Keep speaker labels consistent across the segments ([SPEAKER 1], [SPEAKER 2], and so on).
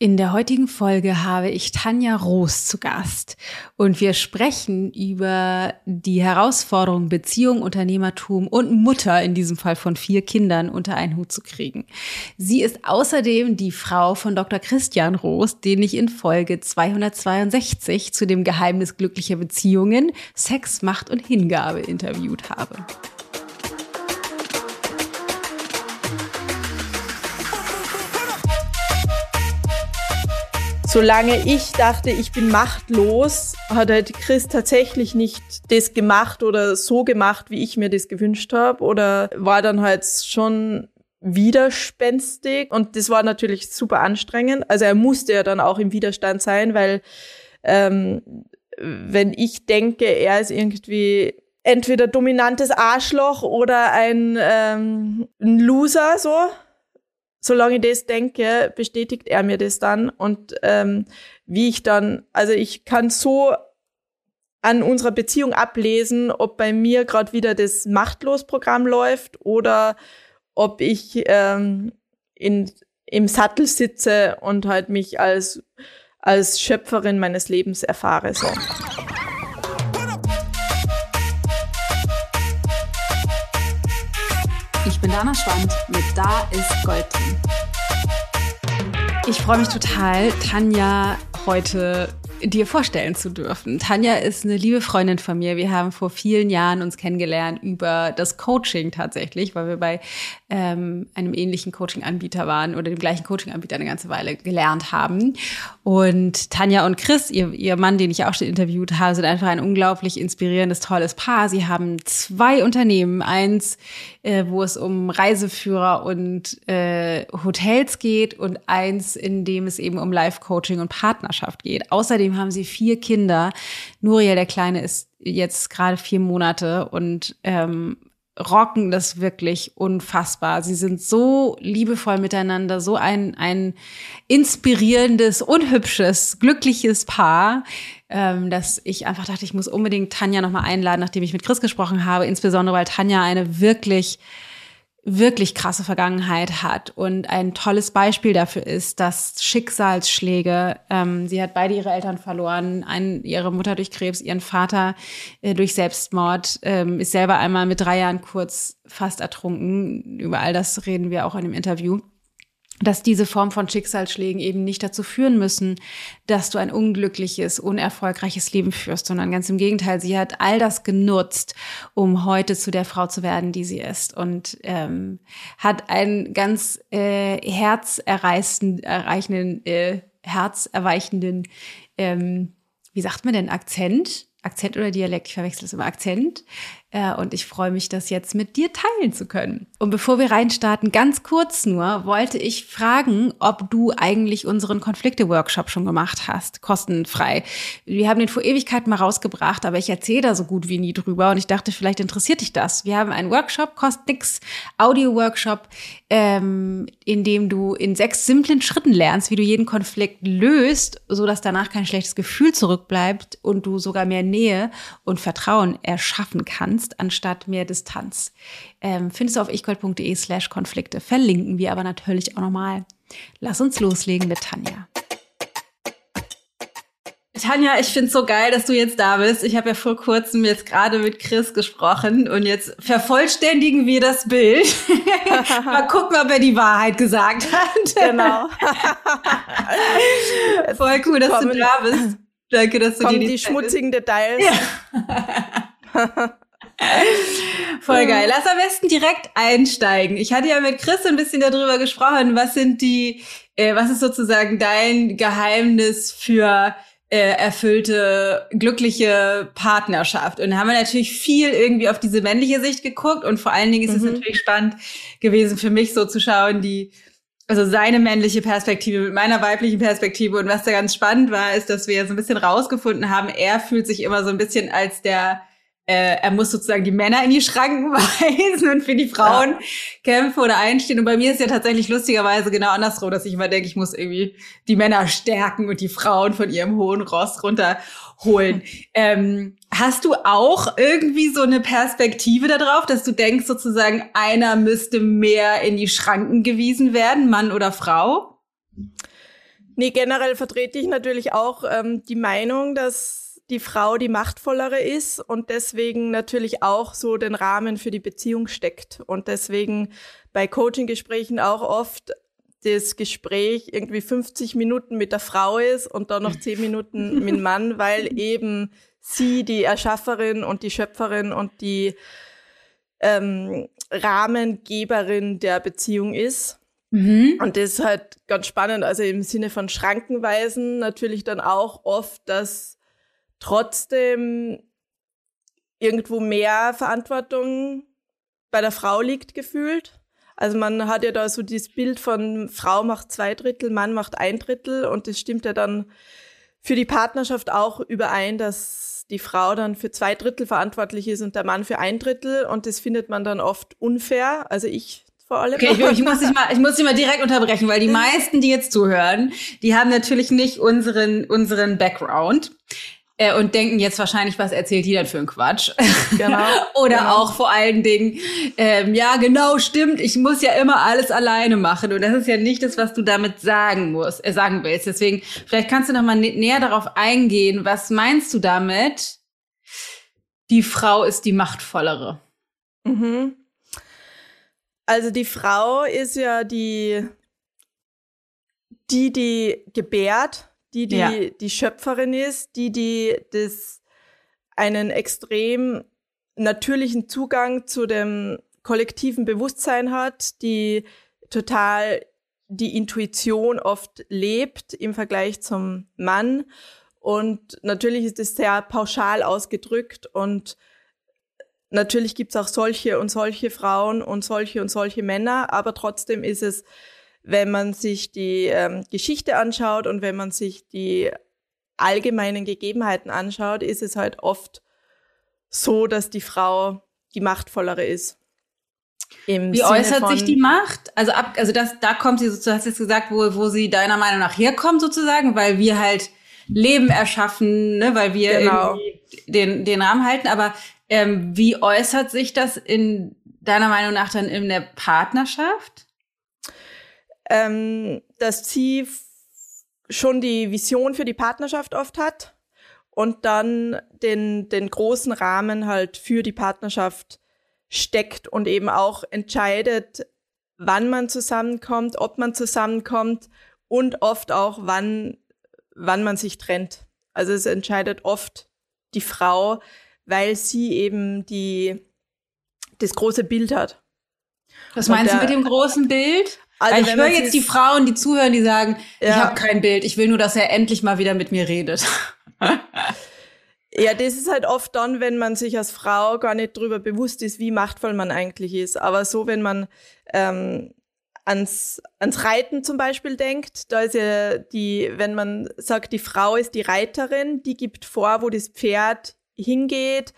[SPEAKER 1] In der heutigen Folge habe ich Tanja Roos zu Gast und wir sprechen über die Herausforderung, Beziehung, Unternehmertum und Mutter, in diesem Fall von vier Kindern, unter einen Hut zu kriegen. Sie ist außerdem die Frau von Dr. Christian Roos, den ich in Folge 262 zu dem Geheimnis glücklicher Beziehungen, Sex, Macht und Hingabe interviewt habe.
[SPEAKER 2] Solange ich dachte, ich bin machtlos, hat halt Chris tatsächlich nicht das gemacht oder so gemacht, wie ich mir das gewünscht habe oder war dann halt schon widerspenstig und das war natürlich super anstrengend. Also er musste ja dann auch im Widerstand sein, weil ähm, wenn ich denke, er ist irgendwie entweder dominantes Arschloch oder ein, ähm, ein Loser so, solange ich das denke, bestätigt er mir das dann. Und ähm, wie ich dann, also ich kann so an unserer Beziehung ablesen, ob bei mir gerade wieder das Machtlos-Programm läuft oder ob ich ähm, in, im Sattel sitze und halt mich als, als Schöpferin meines Lebens erfahre. So.
[SPEAKER 1] Bin Dana Schwand mit Da ist Gold drin. Ich freue mich total, Tanja heute dir vorstellen zu dürfen. Tanja ist eine liebe Freundin von mir. Wir haben vor vielen Jahren uns kennengelernt über das Coaching tatsächlich, weil wir bei ähm, einem ähnlichen Coaching-Anbieter waren oder dem gleichen Coaching-Anbieter eine ganze Weile gelernt haben. Und Tanja und Chris, ihr, ihr Mann, den ich auch schon interviewt habe, sind einfach ein unglaublich inspirierendes, tolles Paar. Sie haben zwei Unternehmen. Eins, äh, wo es um Reiseführer und äh, Hotels geht und eins, in dem es eben um Life-Coaching und Partnerschaft geht. Außerdem haben sie vier Kinder. Nuria, der Kleine, ist jetzt gerade vier Monate und ähm, rocken das wirklich unfassbar. Sie sind so liebevoll miteinander, so ein, ein inspirierendes, unhübsches, glückliches Paar, ähm, dass ich einfach dachte, ich muss unbedingt Tanja nochmal einladen, nachdem ich mit Chris gesprochen habe, insbesondere weil Tanja eine wirklich wirklich krasse Vergangenheit hat und ein tolles Beispiel dafür ist, dass Schicksalsschläge, ähm, sie hat beide ihre Eltern verloren, einen, ihre Mutter durch Krebs, ihren Vater äh, durch Selbstmord, ähm, ist selber einmal mit drei Jahren kurz fast ertrunken. Über all das reden wir auch in dem Interview dass diese Form von Schicksalsschlägen eben nicht dazu führen müssen, dass du ein unglückliches, unerfolgreiches Leben führst, sondern ganz im Gegenteil, sie hat all das genutzt, um heute zu der Frau zu werden, die sie ist und ähm, hat einen ganz äh, herzerreichenden, äh, herzerweichenden, ähm, wie sagt man denn, Akzent? Akzent oder Dialekt, ich verwechsel es immer, Akzent, äh, und ich freue mich, das jetzt mit dir teilen zu können. Und bevor wir reinstarten, ganz kurz nur, wollte ich fragen, ob du eigentlich unseren Konflikte-Workshop schon gemacht hast, kostenfrei. Wir haben den vor Ewigkeiten mal rausgebracht, aber ich erzähle da so gut wie nie drüber und ich dachte, vielleicht interessiert dich das. Wir haben einen Workshop, kostet nix, Audio-Workshop, ähm, in dem du in sechs simplen Schritten lernst, wie du jeden Konflikt löst, so dass danach kein schlechtes Gefühl zurückbleibt und du sogar mehr Nähe und Vertrauen erschaffen kannst kannst, anstatt mehr Distanz. Ähm, findest du auf ichgold.de slash Konflikte. Verlinken wir aber natürlich auch nochmal. Lass uns loslegen mit Tanja. Tanja, ich finde es so geil, dass du jetzt da bist. Ich habe ja vor kurzem jetzt gerade mit Chris gesprochen und jetzt vervollständigen wir das Bild. Mal gucken, ob er die Wahrheit gesagt hat.
[SPEAKER 2] Genau.
[SPEAKER 1] Voll cool, dass kommen, du da bist. Danke, dass du
[SPEAKER 2] dir
[SPEAKER 1] die,
[SPEAKER 2] die schmutzigen Details.
[SPEAKER 1] Ja. Voll geil. Lass am besten direkt einsteigen. Ich hatte ja mit Chris ein bisschen darüber gesprochen, was sind die, äh, was ist sozusagen dein Geheimnis für äh, erfüllte, glückliche Partnerschaft. Und da haben wir natürlich viel irgendwie auf diese männliche Sicht geguckt und vor allen Dingen ist mhm. es natürlich spannend gewesen für mich so zu schauen, die also seine männliche Perspektive mit meiner weiblichen Perspektive. Und was da ganz spannend war, ist, dass wir ja so ein bisschen rausgefunden haben, er fühlt sich immer so ein bisschen als der äh, er muss sozusagen die Männer in die Schranken weisen und für die Frauen ja. kämpfen oder einstehen. Und bei mir ist ja tatsächlich lustigerweise genau andersrum, dass ich immer denke, ich muss irgendwie die Männer stärken und die Frauen von ihrem hohen Ross runterholen. ähm, hast du auch irgendwie so eine Perspektive darauf, dass du denkst, sozusagen, einer müsste mehr in die Schranken gewiesen werden, Mann oder Frau?
[SPEAKER 2] Nee, generell vertrete ich natürlich auch ähm, die Meinung, dass die Frau die machtvollere ist und deswegen natürlich auch so den Rahmen für die Beziehung steckt. Und deswegen bei Coaching-Gesprächen auch oft das Gespräch irgendwie 50 Minuten mit der Frau ist und dann noch 10 Minuten mit dem Mann, weil eben sie die Erschafferin und die Schöpferin und die ähm, Rahmengeberin der Beziehung ist. Mhm. Und das ist halt ganz spannend, also im Sinne von Schrankenweisen natürlich dann auch oft, dass trotzdem irgendwo mehr Verantwortung bei der Frau liegt gefühlt. Also man hat ja da so dieses Bild von Frau macht zwei Drittel, Mann macht ein Drittel und das stimmt ja dann für die Partnerschaft auch überein, dass die Frau dann für zwei Drittel verantwortlich ist und der Mann für ein Drittel und das findet man dann oft unfair. Also ich vor allem.
[SPEAKER 1] Okay, ich, ich, muss dich mal, ich muss dich mal direkt unterbrechen, weil die meisten, die jetzt zuhören, die haben natürlich nicht unseren, unseren Background und denken jetzt wahrscheinlich, was erzählt die denn für ein Quatsch? Genau. Oder genau. auch vor allen Dingen, ähm, ja, genau, stimmt, ich muss ja immer alles alleine machen. Und das ist ja nicht das, was du damit sagen musst, äh, sagen willst. Deswegen, vielleicht kannst du noch mal näher darauf eingehen. Was meinst du damit? Die Frau ist die machtvollere.
[SPEAKER 2] Mhm. Also die Frau ist ja die, die, die gebärt, die die, ja. die Schöpferin ist, die die das einen extrem natürlichen Zugang zu dem kollektiven Bewusstsein hat, die total die Intuition oft lebt im Vergleich zum Mann. Und natürlich ist es sehr pauschal ausgedrückt und natürlich gibt es auch solche und solche Frauen und solche und solche Männer, aber trotzdem ist es wenn man sich die ähm, Geschichte anschaut und wenn man sich die allgemeinen Gegebenheiten anschaut, ist es halt oft so, dass die Frau die machtvollere ist.
[SPEAKER 1] Wie Sinne äußert sich die Macht? Also ab, also das, da kommt sie, du hast jetzt gesagt, wo, wo sie deiner Meinung nach herkommt sozusagen, weil wir halt Leben erschaffen, ne, weil wir genau. den, den Rahmen halten. Aber ähm, wie äußert sich das in deiner Meinung nach dann in der Partnerschaft?
[SPEAKER 2] Ähm, dass sie schon die Vision für die Partnerschaft oft hat und dann den, den großen Rahmen halt für die Partnerschaft steckt und eben auch entscheidet, wann man zusammenkommt, ob man zusammenkommt und oft auch, wann, wann man sich trennt. Also es entscheidet oft die Frau, weil sie eben die, das große Bild hat.
[SPEAKER 1] Was meinst der, du mit dem großen Bild? Also ich höre jetzt die Frauen, die zuhören, die sagen, ja. ich habe kein Bild, ich will nur, dass er endlich mal wieder mit mir redet.
[SPEAKER 2] ja, das ist halt oft dann, wenn man sich als Frau gar nicht darüber bewusst ist, wie machtvoll man eigentlich ist. Aber so, wenn man ähm, ans, ans Reiten zum Beispiel denkt, da ist ja die, wenn man sagt, die Frau ist die Reiterin, die gibt vor, wo das Pferd hingeht,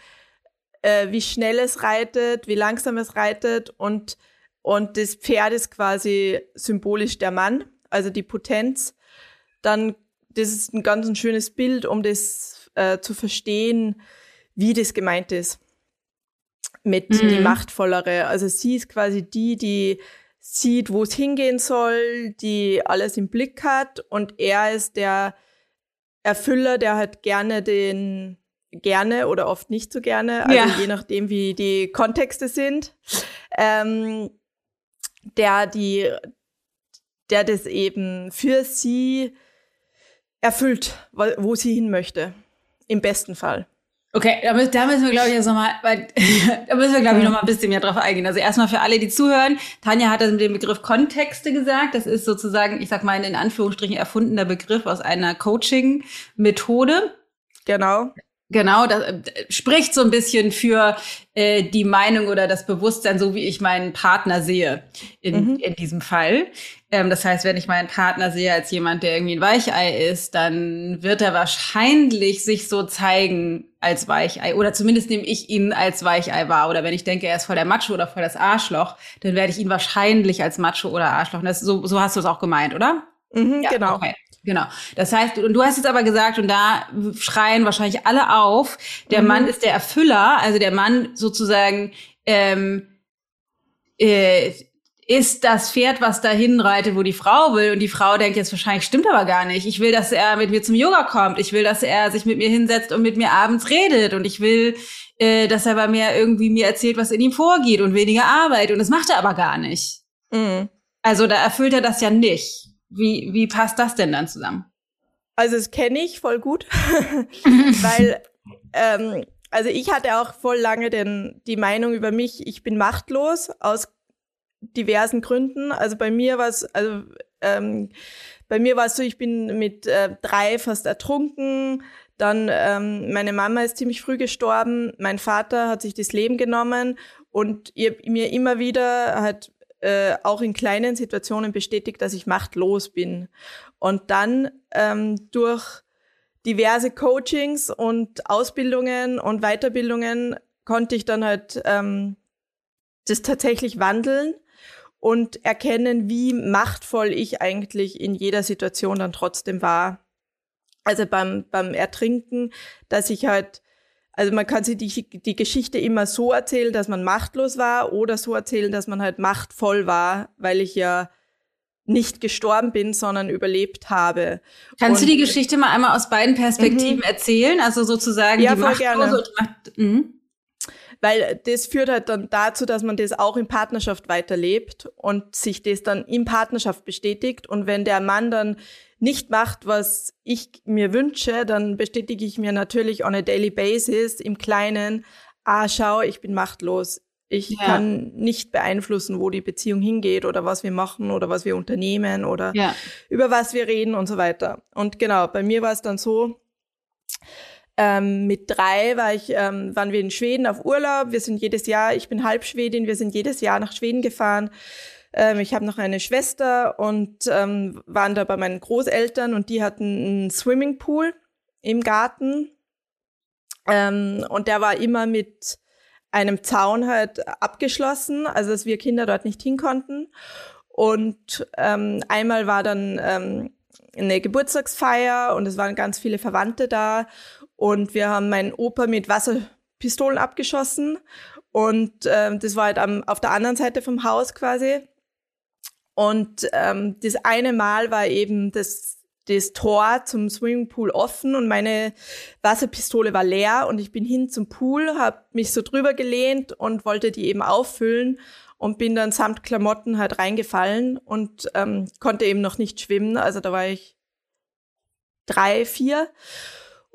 [SPEAKER 2] äh, wie schnell es reitet, wie langsam es reitet und und das Pferd ist quasi symbolisch der Mann, also die Potenz. Dann, das ist ein ganz ein schönes Bild, um das äh, zu verstehen, wie das gemeint ist. Mit mhm. die Machtvollere. Also sie ist quasi die, die sieht, wo es hingehen soll, die alles im Blick hat und er ist der Erfüller, der halt gerne den gerne oder oft nicht so gerne, also ja. je nachdem, wie die Kontexte sind. Ähm, der die, der das eben für sie erfüllt, wo sie hin möchte. Im besten Fall.
[SPEAKER 1] Okay, da müssen, wir, glaube ich, jetzt nochmal, da müssen wir, glaube ich, noch mal ein bisschen mehr drauf eingehen. Also erstmal für alle, die zuhören, Tanja hat das mit dem Begriff Kontexte gesagt. Das ist sozusagen, ich sag mal, in Anführungsstrichen erfundener Begriff aus einer Coaching-Methode.
[SPEAKER 2] Genau.
[SPEAKER 1] Genau, das äh, spricht so ein bisschen für äh, die Meinung oder das Bewusstsein, so wie ich meinen Partner sehe in, mhm. in diesem Fall. Ähm, das heißt, wenn ich meinen Partner sehe als jemand, der irgendwie ein Weichei ist, dann wird er wahrscheinlich sich so zeigen als Weichei. Oder zumindest nehme ich ihn als Weichei wahr. Oder wenn ich denke, er ist voll der Macho oder voll das Arschloch, dann werde ich ihn wahrscheinlich als Macho oder Arschloch. Das, so, so hast du es auch gemeint, oder?
[SPEAKER 2] Mhm, ja, genau. Okay.
[SPEAKER 1] Genau. Das heißt, und du hast jetzt aber gesagt, und da schreien wahrscheinlich alle auf, der mhm. Mann ist der Erfüller, also der Mann sozusagen, ähm, äh, ist das Pferd, was dahin reitet, wo die Frau will. Und die Frau denkt jetzt wahrscheinlich, stimmt aber gar nicht. Ich will, dass er mit mir zum Yoga kommt. Ich will, dass er sich mit mir hinsetzt und mit mir abends redet. Und ich will, äh, dass er bei mir irgendwie mir erzählt, was in ihm vorgeht und weniger Arbeit. Und das macht er aber gar nicht. Mhm. Also da erfüllt er das ja nicht. Wie, wie passt das denn dann zusammen?
[SPEAKER 2] Also das kenne ich voll gut, weil ähm, also ich hatte auch voll lange den, die Meinung über mich, ich bin machtlos aus diversen Gründen. Also bei mir war es, also ähm, bei mir war es so, ich bin mit äh, drei fast ertrunken. Dann ähm, meine Mama ist ziemlich früh gestorben. Mein Vater hat sich das Leben genommen und ihr, mir immer wieder hat äh, auch in kleinen Situationen bestätigt, dass ich machtlos bin. Und dann ähm, durch diverse Coachings und Ausbildungen und Weiterbildungen konnte ich dann halt ähm, das tatsächlich wandeln und erkennen, wie machtvoll ich eigentlich in jeder Situation dann trotzdem war. Also beim, beim Ertrinken, dass ich halt, also man kann sich die, die Geschichte immer so erzählen, dass man machtlos war oder so erzählen, dass man halt machtvoll war, weil ich ja nicht gestorben bin, sondern überlebt habe.
[SPEAKER 1] Kannst und, du die Geschichte mal einmal aus beiden Perspektiven mhm. erzählen? Also sozusagen
[SPEAKER 2] ja, die voll gerne. Und Macht, mhm. Weil das führt halt dann dazu, dass man das auch in Partnerschaft weiterlebt und sich das dann in Partnerschaft bestätigt. Und wenn der Mann dann nicht macht, was ich mir wünsche, dann bestätige ich mir natürlich on a daily basis im Kleinen, ah, schau, ich bin machtlos. Ich ja. kann nicht beeinflussen, wo die Beziehung hingeht oder was wir machen oder was wir unternehmen oder ja. über was wir reden und so weiter. Und genau, bei mir war es dann so, ähm, mit drei war ich, ähm, waren wir in Schweden auf Urlaub. Wir sind jedes Jahr, ich bin Halbschwedin, wir sind jedes Jahr nach Schweden gefahren. Ähm, ich habe noch eine Schwester und ähm, waren da bei meinen Großeltern und die hatten einen Swimmingpool im Garten. Ähm, und der war immer mit einem Zaun halt abgeschlossen, also dass wir Kinder dort nicht hin konnten. Und ähm, einmal war dann ähm, eine Geburtstagsfeier und es waren ganz viele Verwandte da und wir haben meinen Opa mit Wasserpistolen abgeschossen. Und ähm, das war halt am, auf der anderen Seite vom Haus quasi. Und ähm, das eine Mal war eben das, das Tor zum Swimmingpool offen und meine Wasserpistole war leer und ich bin hin zum Pool, habe mich so drüber gelehnt und wollte die eben auffüllen und bin dann samt Klamotten halt reingefallen und ähm, konnte eben noch nicht schwimmen. Also da war ich drei, vier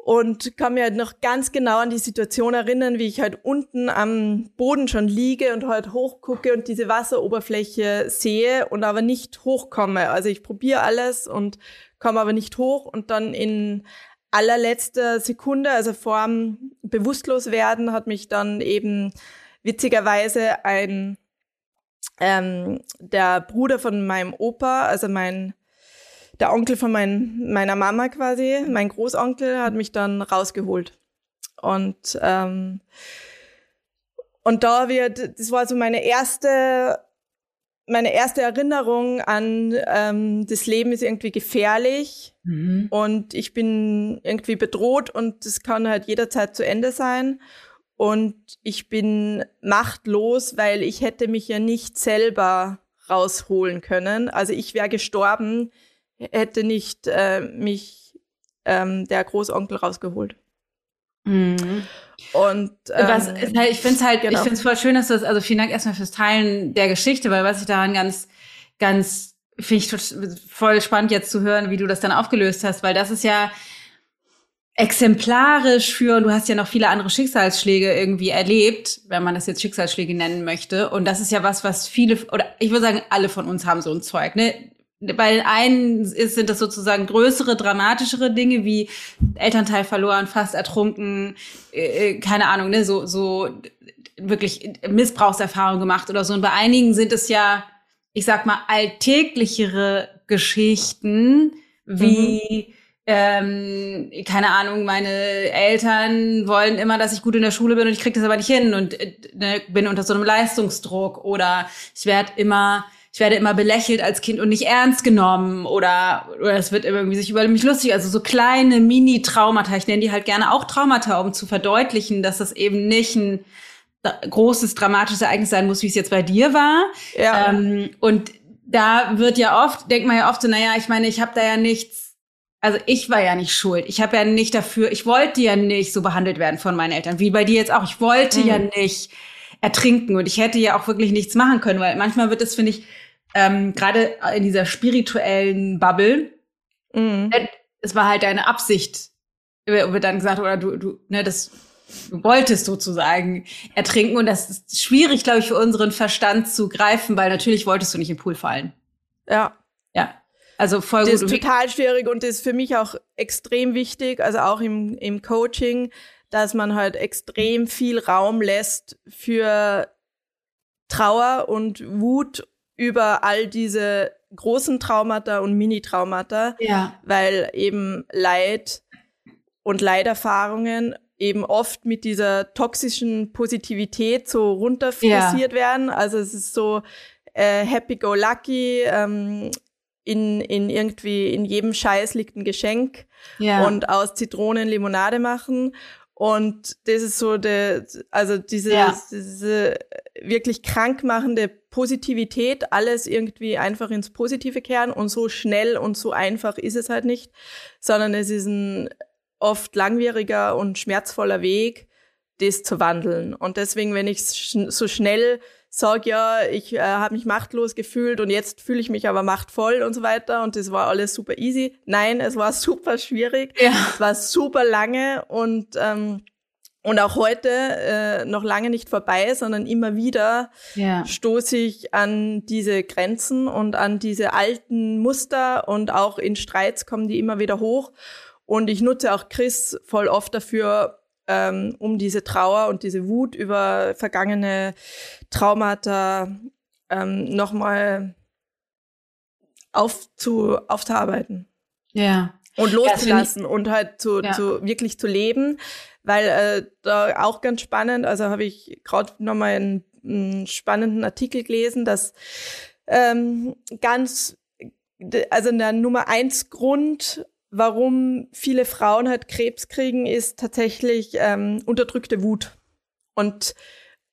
[SPEAKER 2] und kann mir halt noch ganz genau an die Situation erinnern, wie ich halt unten am Boden schon liege und halt hochgucke und diese Wasseroberfläche sehe und aber nicht hochkomme. Also ich probiere alles und komme aber nicht hoch und dann in allerletzter Sekunde, also vorm Bewusstloswerden, hat mich dann eben witzigerweise ein ähm, der Bruder von meinem Opa, also mein der Onkel von mein, meiner Mama quasi, mein Großonkel, hat mich dann rausgeholt. Und, ähm, und da wird, das war so meine erste, meine erste Erinnerung an, ähm, das Leben ist irgendwie gefährlich mhm. und ich bin irgendwie bedroht und das kann halt jederzeit zu Ende sein. Und ich bin machtlos, weil ich hätte mich ja nicht selber rausholen können. Also ich wäre gestorben, hätte nicht äh, mich ähm, der Großonkel rausgeholt.
[SPEAKER 1] Mhm. Und ähm, was, halt, ich finde es halt, genau. ich finde es voll schön, dass das, also vielen Dank erstmal fürs Teilen der Geschichte, weil was ich daran ganz, ganz, finde ich voll spannend jetzt zu hören, wie du das dann aufgelöst hast, weil das ist ja exemplarisch für, und du hast ja noch viele andere Schicksalsschläge irgendwie erlebt, wenn man das jetzt Schicksalsschläge nennen möchte. Und das ist ja was, was viele, oder ich würde sagen, alle von uns haben so ein Zeug, ne? Bei den einen ist, sind das sozusagen größere, dramatischere Dinge wie Elternteil verloren, fast ertrunken, äh, äh keine Ahnung, ne, so, so wirklich Missbrauchserfahrung gemacht oder so. Und bei einigen sind es ja, ich sag mal, alltäglichere Geschichten wie, mhm. ähm, keine Ahnung, meine Eltern wollen immer, dass ich gut in der Schule bin und ich krieg das aber nicht hin und äh, ne, bin unter so einem Leistungsdruck oder ich werde immer ich werde immer belächelt als Kind und nicht ernst genommen oder, oder es wird irgendwie sich über mich lustig. Also so kleine Mini-Traumata. Ich nenne die halt gerne auch Traumata, um zu verdeutlichen, dass das eben nicht ein großes dramatisches Ereignis sein muss, wie es jetzt bei dir war. Ja. Ähm, und da wird ja oft, denkt man ja oft so, naja, ich meine, ich habe da ja nichts, also ich war ja nicht schuld. Ich habe ja nicht dafür, ich wollte ja nicht so behandelt werden von meinen Eltern, wie bei dir jetzt auch. Ich wollte mhm. ja nicht ertrinken und ich hätte ja auch wirklich nichts machen können, weil manchmal wird es, finde ich, ähm, gerade in dieser spirituellen Bubble, mhm. es war halt deine Absicht, wird dann gesagt, oder du, du, ne, das du wolltest sozusagen ertrinken und das ist schwierig, glaube ich, für unseren Verstand zu greifen, weil natürlich wolltest du nicht im Pool fallen.
[SPEAKER 2] Ja.
[SPEAKER 1] Ja. Also voll
[SPEAKER 2] das gut. Das ist total schwierig und das ist für mich auch extrem wichtig, also auch im, im Coaching, dass man halt extrem viel Raum lässt für Trauer und Wut über all diese großen Traumata und Mini-Traumata,
[SPEAKER 1] ja.
[SPEAKER 2] weil eben Leid und Leiderfahrungen eben oft mit dieser toxischen Positivität so runterfrisiert ja. werden. Also es ist so äh, happy go lucky, ähm, in, in irgendwie in jedem Scheiß liegt ein Geschenk ja. und aus Zitronen Limonade machen. Und das ist so der, also diese, ja. diese wirklich krankmachende Positivität, alles irgendwie einfach ins Positive kehren und so schnell und so einfach ist es halt nicht, sondern es ist ein oft langwieriger und schmerzvoller Weg, das zu wandeln. Und deswegen, wenn ich so schnell sage, ja, ich äh, habe mich machtlos gefühlt und jetzt fühle ich mich aber machtvoll und so weiter und das war alles super easy. Nein, es war super schwierig. Ja. Es war super lange und ähm, und auch heute äh, noch lange nicht vorbei, sondern immer wieder ja. stoße ich an diese Grenzen und an diese alten Muster und auch in Streits kommen die immer wieder hoch. Und ich nutze auch Chris voll oft dafür, ähm, um diese Trauer und diese Wut über vergangene Traumata ähm, nochmal aufzu, aufzuarbeiten.
[SPEAKER 1] Ja.
[SPEAKER 2] Und loszulassen ja, und halt zu, ja. zu wirklich zu leben. Weil äh, da auch ganz spannend, also habe ich gerade nochmal einen, einen spannenden Artikel gelesen, dass ähm, ganz, also der Nummer eins Grund, warum viele Frauen halt Krebs kriegen, ist tatsächlich ähm, unterdrückte Wut. Und,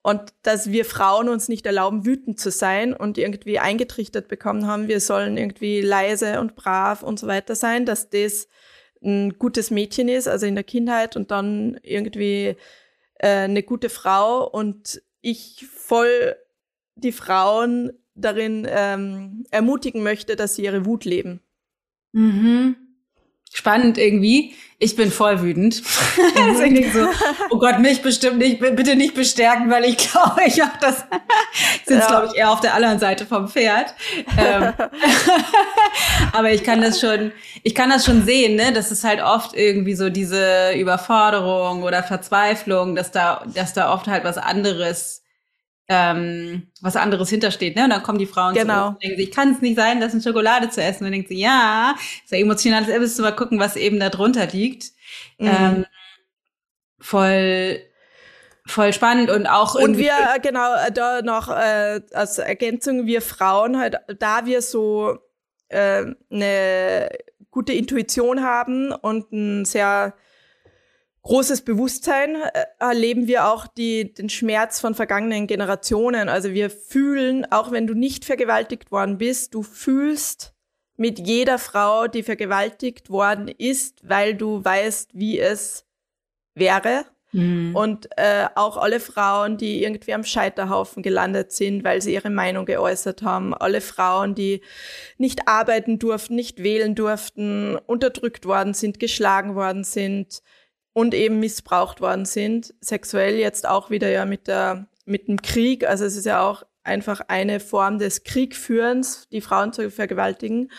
[SPEAKER 2] und dass wir Frauen uns nicht erlauben, wütend zu sein und irgendwie eingetrichtert bekommen haben, wir sollen irgendwie leise und brav und so weiter sein, dass das ein gutes Mädchen ist, also in der Kindheit und dann irgendwie äh, eine gute Frau und ich voll die Frauen darin ähm, ermutigen möchte, dass sie ihre Wut leben.
[SPEAKER 1] Mhm spannend irgendwie. Ich bin voll wütend. also ich denke so, oh Gott, mich bestimmt nicht, bitte nicht bestärken, weil ich glaube, ich habe das, sind ja. glaube ich eher auf der anderen Seite vom Pferd. Ähm, aber ich kann das schon, ich kann das schon sehen, ne, Das ist halt oft irgendwie so diese Überforderung oder Verzweiflung, dass da, dass da oft halt was anderes ähm, was anderes hintersteht. Ne? Und dann kommen die Frauen
[SPEAKER 2] genau.
[SPEAKER 1] und denken sich, kann es nicht sein, das ist Schokolade zu essen. Und dann denkt sie, ja, ist ja emotionales Erbis, mal gucken, was eben da drunter liegt. Mhm. Ähm, voll voll spannend und auch
[SPEAKER 2] und wir äh, genau äh, da noch äh, als Ergänzung wir Frauen halt da wir so äh, eine gute Intuition haben und ein sehr großes Bewusstsein äh, erleben wir auch die, den Schmerz von vergangenen Generationen. Also wir fühlen, auch wenn du nicht vergewaltigt worden bist, du fühlst mit jeder Frau, die vergewaltigt worden ist, weil du weißt, wie es wäre. Mhm. Und äh, auch alle Frauen, die irgendwie am Scheiterhaufen gelandet sind, weil sie ihre Meinung geäußert haben. Alle Frauen, die nicht arbeiten durften, nicht wählen durften, unterdrückt worden sind, geschlagen worden sind und eben missbraucht worden sind, sexuell jetzt auch wieder ja mit der mit dem Krieg, also es ist ja auch einfach eine Form des Kriegführens, die Frauen zu vergewaltigen.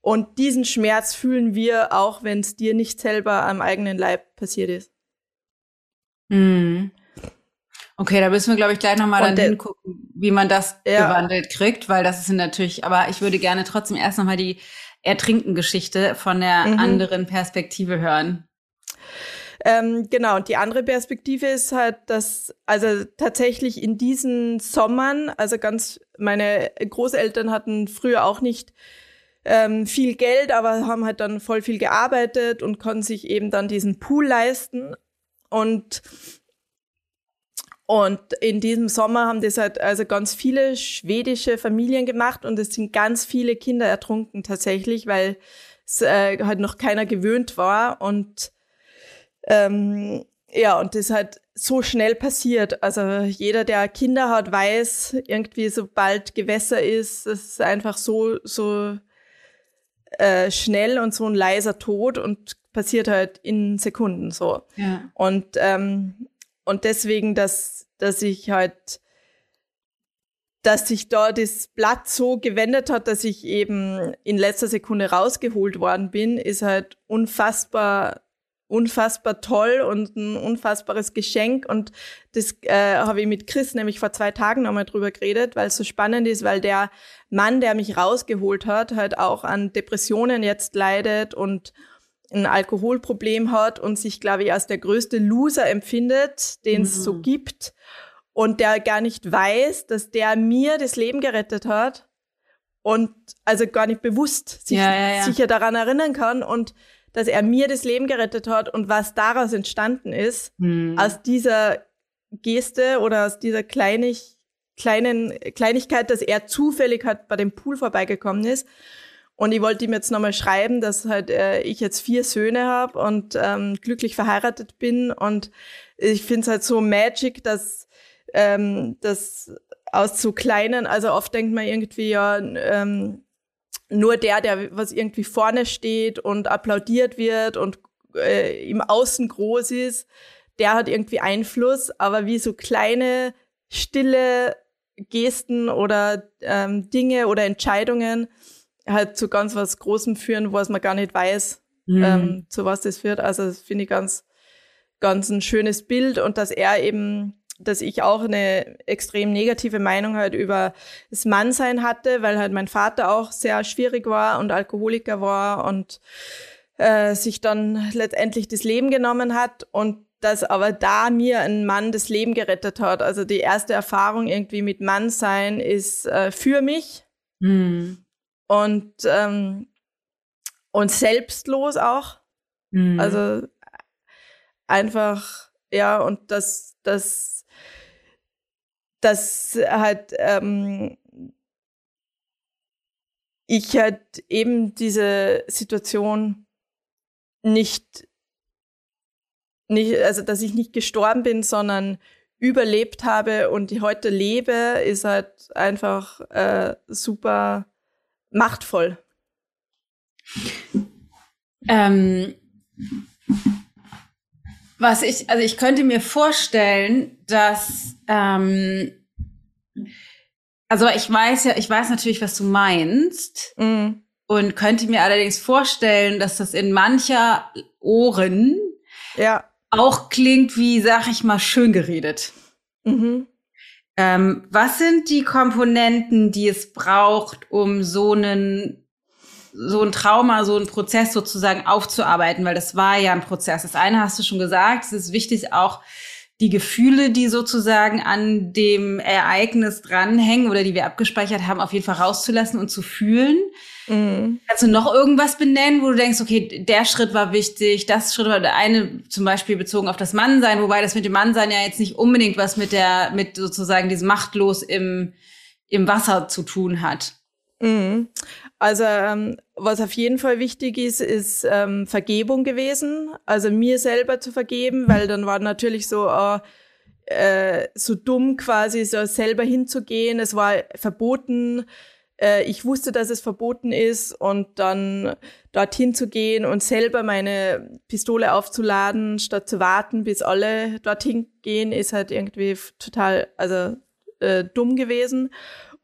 [SPEAKER 2] Und diesen Schmerz fühlen wir auch, wenn es dir nicht selber am eigenen Leib passiert ist.
[SPEAKER 1] Hm. Okay, da müssen wir, glaube ich, gleich nochmal dann hingucken, wie man das ja. gewandelt kriegt, weil das ist natürlich, aber ich würde gerne trotzdem erst nochmal die Ertrinken-Geschichte von der mhm. anderen Perspektive hören.
[SPEAKER 2] Ähm, genau, und die andere Perspektive ist halt, dass also tatsächlich in diesen Sommern, also ganz, meine Großeltern hatten früher auch nicht ähm, viel Geld, aber haben halt dann voll viel gearbeitet und konnten sich eben dann diesen Pool leisten. Und Und in diesem Sommer haben das halt also ganz viele schwedische Familien gemacht und es sind ganz viele Kinder ertrunken tatsächlich, weil es äh, halt noch keiner gewöhnt war und ähm, ja, und das halt so schnell passiert. Also jeder, der Kinder hat, weiß, irgendwie sobald Gewässer ist, es ist einfach so, so äh, schnell und so ein leiser Tod und passiert halt in Sekunden so. Ja. Und, ähm, und deswegen, dass, dass ich halt, dass sich da das Blatt so gewendet hat, dass ich eben in letzter Sekunde rausgeholt worden bin, ist halt unfassbar unfassbar toll und ein unfassbares Geschenk. Und das äh, habe ich mit Chris nämlich vor zwei Tagen nochmal drüber geredet, weil es so spannend ist, weil der Mann, der mich rausgeholt hat, halt auch an Depressionen jetzt leidet und ein Alkoholproblem hat und sich, glaube ich, als der größte Loser empfindet, den es mhm. so gibt. Und der gar nicht weiß, dass der mir das Leben gerettet hat und also gar nicht bewusst sich, ja, ja, ja. sicher daran erinnern kann und dass er mir das Leben gerettet hat und was daraus entstanden ist, hm. aus dieser Geste oder aus dieser Kleinig, kleinen Kleinigkeit, dass er zufällig halt bei dem Pool vorbeigekommen ist. Und ich wollte ihm jetzt nochmal schreiben, dass halt äh, ich jetzt vier Söhne habe und ähm, glücklich verheiratet bin. Und ich finde es halt so magic, dass, ähm, dass aus so kleinen, also oft denkt man irgendwie ja, ähm, nur der, der was irgendwie vorne steht und applaudiert wird und äh, im Außen groß ist, der hat irgendwie Einfluss. Aber wie so kleine, stille Gesten oder ähm, Dinge oder Entscheidungen halt zu ganz was Großem führen, was man gar nicht weiß, mhm. ähm, zu was das führt. Also das finde ich ganz, ganz ein schönes Bild und dass er eben dass ich auch eine extrem negative Meinung halt über das Mannsein hatte, weil halt mein Vater auch sehr schwierig war und Alkoholiker war und äh, sich dann letztendlich das Leben genommen hat und dass aber da mir ein Mann das Leben gerettet hat. Also die erste Erfahrung irgendwie mit Mannsein ist äh, für mich mhm. und ähm, und selbstlos auch. Mhm. Also einfach ja und das das dass halt ähm, ich halt eben diese Situation nicht, nicht, also dass ich nicht gestorben bin, sondern überlebt habe und die heute lebe, ist halt einfach äh, super machtvoll.
[SPEAKER 1] Ähm, was ich, also ich könnte mir vorstellen, dass ähm, also ich weiß ja, ich weiß natürlich, was du meinst. Mm. Und könnte mir allerdings vorstellen, dass das in mancher Ohren ja. auch klingt wie, sag ich mal, schön geredet. Mhm. Ähm, was sind die Komponenten, die es braucht, um so einen so ein Trauma, so ein Prozess sozusagen aufzuarbeiten, weil das war ja ein Prozess. Das eine hast du schon gesagt, es ist wichtig auch die Gefühle, die sozusagen an dem Ereignis dranhängen oder die wir abgespeichert haben, auf jeden Fall rauszulassen und zu fühlen. Mhm. Kannst du noch irgendwas benennen, wo du denkst, okay, der Schritt war wichtig, das Schritt war der eine zum Beispiel bezogen auf das Mannsein, wobei das mit dem Mannsein ja jetzt nicht unbedingt was mit der, mit sozusagen diesem Machtlos im, im Wasser zu tun hat.
[SPEAKER 2] Mhm. Also ähm, was auf jeden Fall wichtig ist, ist ähm, Vergebung gewesen. Also mir selber zu vergeben, weil dann war natürlich so äh, äh, so dumm quasi so selber hinzugehen. Es war verboten. Äh, ich wusste, dass es verboten ist und dann dorthin zu gehen und selber meine Pistole aufzuladen, statt zu warten, bis alle dorthin gehen, ist halt irgendwie total also äh, dumm gewesen.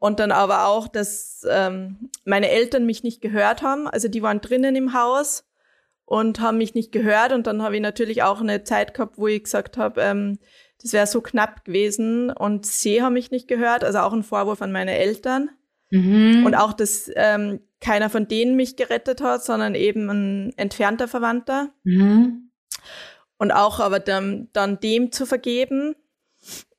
[SPEAKER 2] Und dann aber auch, dass ähm, meine Eltern mich nicht gehört haben. Also die waren drinnen im Haus und haben mich nicht gehört. Und dann habe ich natürlich auch eine Zeit gehabt, wo ich gesagt habe, ähm, das wäre so knapp gewesen. Und sie haben mich nicht gehört. Also auch ein Vorwurf an meine Eltern. Mhm. Und auch, dass ähm, keiner von denen mich gerettet hat, sondern eben ein entfernter Verwandter. Mhm. Und auch aber dann, dann dem zu vergeben,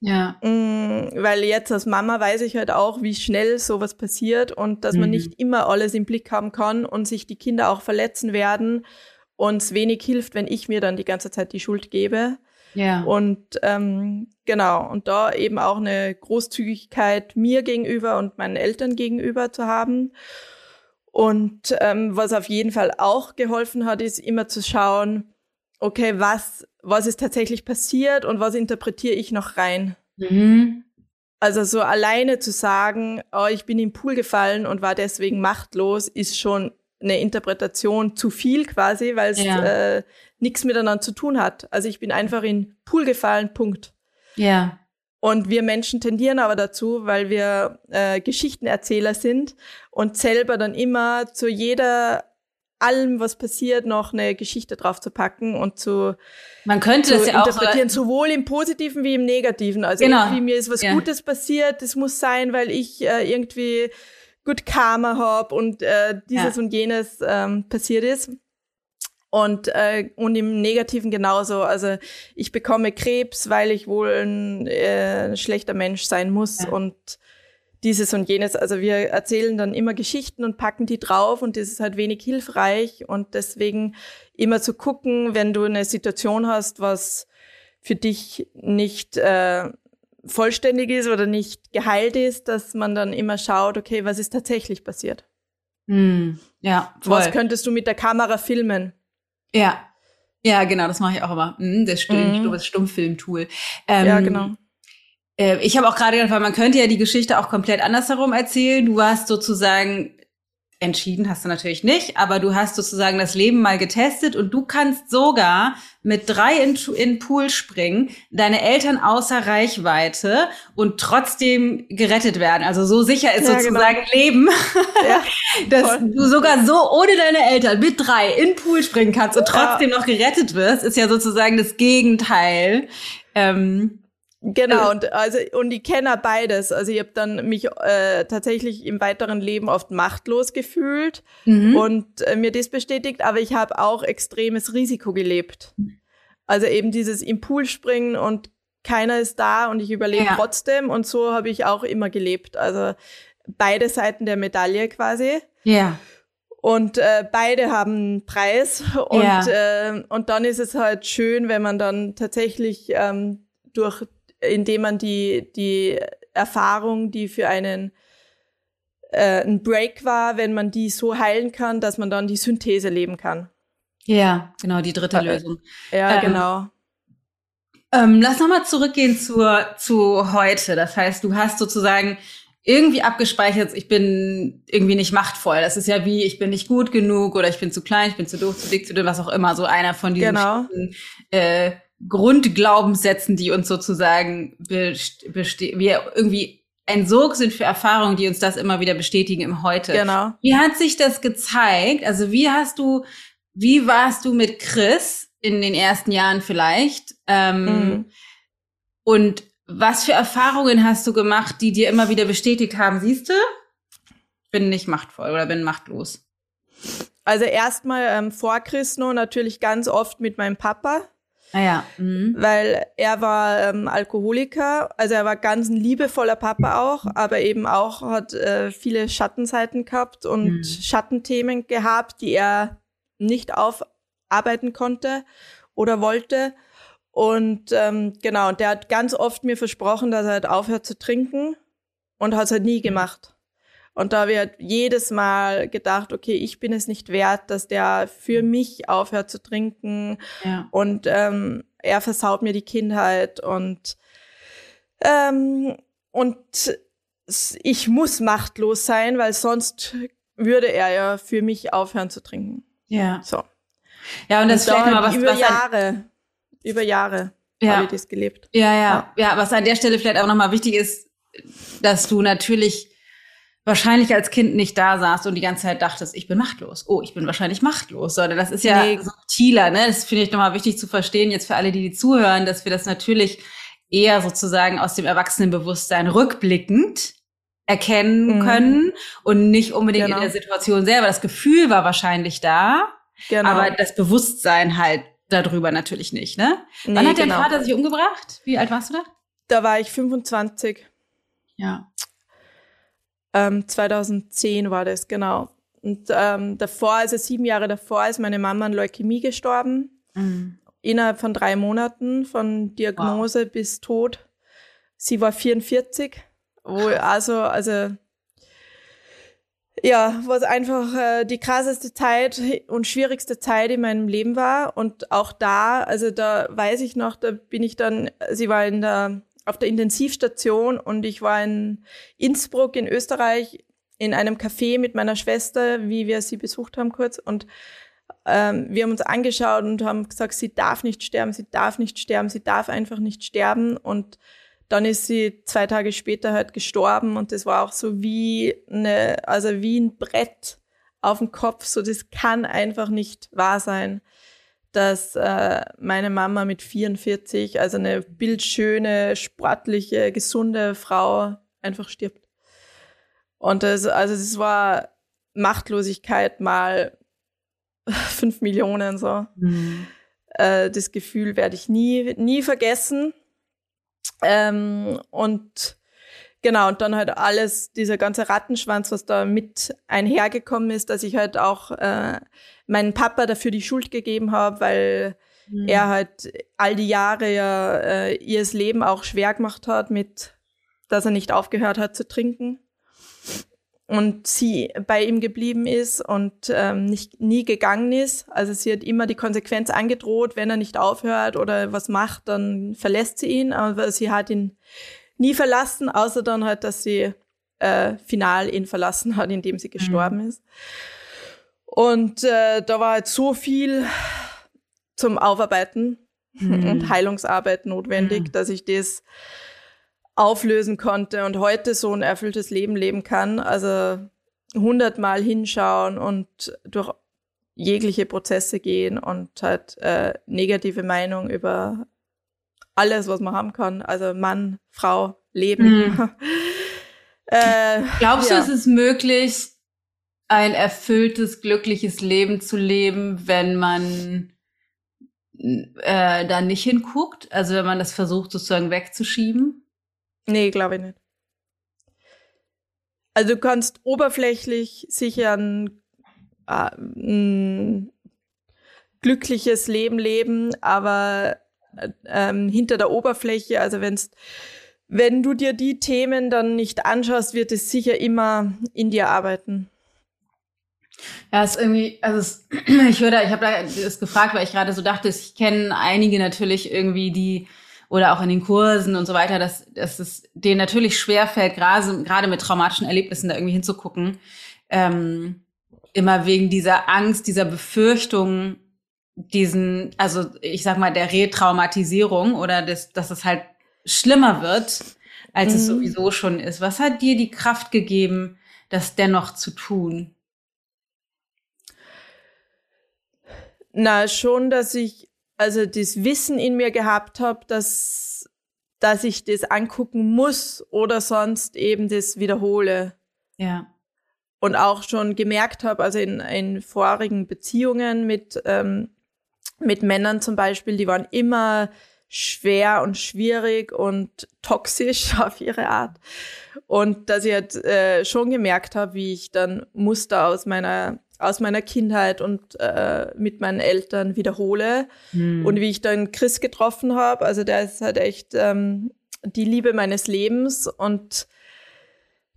[SPEAKER 2] ja. Mm, weil jetzt als Mama weiß ich halt auch, wie schnell sowas passiert und dass mhm. man nicht immer alles im Blick haben kann und sich die Kinder auch verletzen werden und es wenig hilft, wenn ich mir dann die ganze Zeit die Schuld gebe.
[SPEAKER 1] Ja.
[SPEAKER 2] Und ähm, genau, und da eben auch eine Großzügigkeit mir gegenüber und meinen Eltern gegenüber zu haben. Und ähm, was auf jeden Fall auch geholfen hat, ist immer zu schauen, okay, was, was ist tatsächlich passiert und was interpretiere ich noch rein.
[SPEAKER 1] Mhm.
[SPEAKER 2] Also so alleine zu sagen, oh, ich bin im Pool gefallen und war deswegen machtlos, ist schon eine Interpretation zu viel quasi, weil es
[SPEAKER 1] Ja.
[SPEAKER 2] äh, nichts miteinander zu tun hat. Also ich bin einfach in Pool gefallen, Punkt.
[SPEAKER 1] Ja.
[SPEAKER 2] Und wir Menschen tendieren aber dazu, weil wir äh, Geschichtenerzähler sind und selber dann immer zu jeder, allem, was passiert, noch eine Geschichte drauf zu packen und zu,
[SPEAKER 1] Man könnte
[SPEAKER 2] zu
[SPEAKER 1] das ja auch so,
[SPEAKER 2] interpretieren, sowohl im Positiven wie im Negativen. Also
[SPEAKER 1] Genau.
[SPEAKER 2] irgendwie mir ist was
[SPEAKER 1] Ja.
[SPEAKER 2] Gutes passiert, das muss sein, weil ich äh, irgendwie gut Karma habe und äh, dieses
[SPEAKER 1] Ja.
[SPEAKER 2] und jenes ähm, passiert ist. Und, äh, und im Negativen genauso. Also ich bekomme Krebs, weil ich wohl ein äh, schlechter Mensch sein muss
[SPEAKER 1] Ja.
[SPEAKER 2] und dieses und jenes. Also wir erzählen dann immer Geschichten und packen die drauf und das ist halt wenig hilfreich. Und deswegen immer zu gucken, wenn du eine Situation hast, was für dich nicht äh, vollständig ist oder nicht geheilt ist, dass man dann immer schaut, okay, was ist tatsächlich passiert?
[SPEAKER 1] Hm. Ja, voll.
[SPEAKER 2] Was könntest du mit der Kamera filmen?
[SPEAKER 1] Ja. Ja, genau, das mache ich auch immer. Mhm, das stimmt,
[SPEAKER 2] Mhm.
[SPEAKER 1] das Stummfilm-Tool. Ähm,
[SPEAKER 2] ja, genau.
[SPEAKER 1] Äh, ich habe auch gerade gedacht, weil man könnte ja die Geschichte auch komplett andersherum erzählen. Du hast sozusagen entschieden, hast du natürlich nicht, aber du hast sozusagen das Leben mal getestet und du kannst sogar mit drei in, in Pool springen, deine Eltern außer Reichweite und trotzdem gerettet werden. Also so sicher ist
[SPEAKER 2] Ja,
[SPEAKER 1] sozusagen Leben,
[SPEAKER 2] Ja,
[SPEAKER 1] dass
[SPEAKER 2] voll.
[SPEAKER 1] du sogar so ohne deine Eltern mit drei in Pool springen kannst und
[SPEAKER 2] Ja.
[SPEAKER 1] trotzdem noch gerettet wirst, ist ja sozusagen das Gegenteil. Ähm,
[SPEAKER 2] Genau, und also und ich kenne beides. Also ich habe dann mich äh, tatsächlich im weiteren Leben oft machtlos gefühlt
[SPEAKER 1] mhm.
[SPEAKER 2] und äh, mir das bestätigt, aber ich habe auch extremes Risiko gelebt. Also eben dieses im Pool springen und keiner ist da und ich überlebe
[SPEAKER 1] Ja.
[SPEAKER 2] trotzdem und so habe ich auch immer gelebt. Also beide Seiten der Medaille quasi.
[SPEAKER 1] ja.
[SPEAKER 2] Und äh, beide haben einen Preis. Und,
[SPEAKER 1] Ja.
[SPEAKER 2] äh, und dann ist es halt schön, wenn man dann tatsächlich ähm, durch, indem man die, die Erfahrung, die für einen äh, ein Break war, wenn man die so heilen kann, dass man dann die Synthese leben kann.
[SPEAKER 1] Ja, genau, die dritte
[SPEAKER 2] Äh,
[SPEAKER 1] Lösung.
[SPEAKER 2] Ja,
[SPEAKER 1] Ähm,
[SPEAKER 2] genau.
[SPEAKER 1] Ähm, lass nochmal zurückgehen zur, zu heute. Das heißt, du hast sozusagen irgendwie abgespeichert, ich bin irgendwie nicht machtvoll. Das ist ja wie, ich bin nicht gut genug oder ich bin zu klein, ich bin zu doof, zu dick, zu dünn, was auch immer. So einer von diesen
[SPEAKER 2] Genau.
[SPEAKER 1] schlechten, äh, Grundglaubenssätzen, die uns sozusagen beste beste wir irgendwie ein Sog sind für Erfahrungen, die uns das immer wieder bestätigen im Heute.
[SPEAKER 2] Genau.
[SPEAKER 1] Wie hat sich das gezeigt? Also wie hast du, wie warst du mit Chris in den ersten Jahren vielleicht? Ähm,
[SPEAKER 2] Mhm.
[SPEAKER 1] Und was für Erfahrungen hast du gemacht, die dir immer wieder bestätigt haben? Siehst du, bin nicht machtvoll oder bin machtlos.
[SPEAKER 2] Also erstmal ähm, vor Chrisno natürlich ganz oft mit meinem Papa.
[SPEAKER 1] Naja. Mhm.
[SPEAKER 2] weil er war ähm, Alkoholiker, also er war ganz ein liebevoller Papa auch, aber eben auch hat äh, viele Schattenseiten gehabt und
[SPEAKER 1] Mhm.
[SPEAKER 2] Schattenthemen gehabt, die er nicht aufarbeiten konnte oder wollte. Und ähm, genau, und der hat ganz oft mir versprochen, dass er halt aufhört zu trinken und hat es halt nie gemacht. Und da ich halt jedes Mal gedacht, okay, ich bin es nicht wert, dass der für mich aufhört zu trinken
[SPEAKER 1] Ja.
[SPEAKER 2] und ähm, er versaut mir die Kindheit und ähm, und ich muss machtlos sein, weil sonst würde er ja für mich aufhören zu trinken.
[SPEAKER 1] Ja.
[SPEAKER 2] So.
[SPEAKER 1] Ja, und das ist vielleicht
[SPEAKER 2] da
[SPEAKER 1] mal was,
[SPEAKER 2] über
[SPEAKER 1] was
[SPEAKER 2] Jahre, über Jahre
[SPEAKER 1] Ja.
[SPEAKER 2] habe ich das gelebt.
[SPEAKER 1] ja, ja, ja, was an der Stelle vielleicht auch nochmal wichtig ist, dass du natürlich wahrscheinlich als Kind nicht da saßt und die ganze Zeit dachtest, ich bin machtlos. Oh, ich bin wahrscheinlich machtlos. Sondern das ist ja
[SPEAKER 2] Nee.
[SPEAKER 1] subtiler, ne? Das finde ich nochmal wichtig zu verstehen, jetzt für alle, die, die zuhören, dass wir das natürlich eher sozusagen aus dem Erwachsenenbewusstsein rückblickend erkennen
[SPEAKER 2] Mhm.
[SPEAKER 1] können und nicht unbedingt
[SPEAKER 2] Genau.
[SPEAKER 1] in der Situation selber. Das Gefühl war wahrscheinlich da,
[SPEAKER 2] Genau.
[SPEAKER 1] aber das Bewusstsein halt darüber natürlich nicht, ne? Wann
[SPEAKER 2] Nee,
[SPEAKER 1] hat dein
[SPEAKER 2] genau.
[SPEAKER 1] Vater sich umgebracht? Wie alt warst du da?
[SPEAKER 2] Da war ich 25.
[SPEAKER 1] Ja.
[SPEAKER 2] Ähm, 2010 war das, genau. Und ähm, davor, also sieben Jahre davor, ist meine Mama an Leukämie gestorben.
[SPEAKER 1] Mhm.
[SPEAKER 2] innerhalb von drei Monaten von Diagnose wow. bis Tod. Sie war 44. Wo, also, also ja, was einfach äh, die krasseste Zeit und schwierigste Zeit in meinem Leben war. Und auch da, also da weiß ich noch, da bin ich dann, sie war in der, auf der Intensivstation und ich war in Innsbruck in Österreich in einem Café mit meiner Schwester, wie wir sie besucht haben kurz. Und ähm, wir haben uns angeschaut und haben gesagt, sie darf nicht sterben, sie darf nicht sterben, sie darf einfach nicht sterben. Und dann ist sie zwei Tage später halt gestorben und das war auch so wie eine, also wie ein Brett auf dem Kopf. So, das kann einfach nicht wahr sein, dass äh, meine Mama mit 44, also eine bildschöne, sportliche, gesunde Frau, einfach stirbt. Und das, also das war Machtlosigkeit mal fünf Millionen so. Mhm. Äh, das Gefühl werde ich nie, nie vergessen. Ähm, und genau, und dann halt alles, dieser ganze Rattenschwanz, was da mit einhergekommen ist, dass ich halt auch äh, meinen Papa dafür die Schuld gegeben habe, weil mhm. er halt all die Jahre ja äh, ihr Leben auch schwer gemacht hat mit, dass er nicht aufgehört hat zu trinken und sie bei ihm geblieben ist und ähm, nicht nie gegangen ist. Also sie hat immer die Konsequenz angedroht, wenn er nicht aufhört oder was macht, dann verlässt sie ihn. Aber sie hat ihn nie verlassen, außer dann halt, dass sie äh, final ihn verlassen hat, indem sie gestorben mhm. ist. Und äh, da war halt so viel zum Aufarbeiten mhm. und Heilungsarbeit notwendig, mhm. dass ich das auflösen konnte und heute so ein erfülltes Leben leben kann. Also hundertmal hinschauen und durch jegliche Prozesse gehen und halt äh, negative Meinung über alles, was man haben kann. Also Mann, Frau, Leben. Mhm.
[SPEAKER 1] äh, Glaubst ja. du, es ist möglich, ein erfülltes, glückliches Leben zu leben, wenn man äh, da nicht hinguckt? Also wenn man das versucht, sozusagen wegzuschieben?
[SPEAKER 2] Nee, glaube ich nicht. Also du kannst oberflächlich sicher ein, äh, ein glückliches Leben leben, aber ähm, hinter der Oberfläche, also wenn's, wenn du dir die Themen dann nicht anschaust, wird es sicher immer in dir arbeiten.
[SPEAKER 1] Ja, ist irgendwie, also es, ich da, ich habe da das gefragt, weil ich gerade so dachte, ich kenne einige natürlich irgendwie, die oder auch in den Kursen und so weiter, dass, dass es denen natürlich schwerfällt, gerade, gerade mit traumatischen Erlebnissen da irgendwie hinzugucken. Ähm, immer wegen dieser Angst, dieser Befürchtung, diesen, also ich sag mal, der Retraumatisierung oder des, dass es halt schlimmer wird, als mhm. es sowieso schon ist. Was hat dir die Kraft gegeben, das dennoch zu tun?
[SPEAKER 2] Na, schon, dass ich also das Wissen in mir gehabt habe, dass, dass ich das angucken muss oder sonst eben das wiederhole.
[SPEAKER 1] Ja.
[SPEAKER 2] Und auch schon gemerkt habe, also in, in vorigen Beziehungen mit, ähm, mit Männern zum Beispiel, die waren immer schwer und schwierig und toxisch auf ihre Art. Und dass ich halt äh, schon gemerkt habe, wie ich dann Muster aus meiner aus meiner Kindheit und äh, mit meinen Eltern wiederhole. Mhm. Und wie ich dann Chris getroffen habe, also der ist halt echt ähm, die Liebe meines Lebens. Und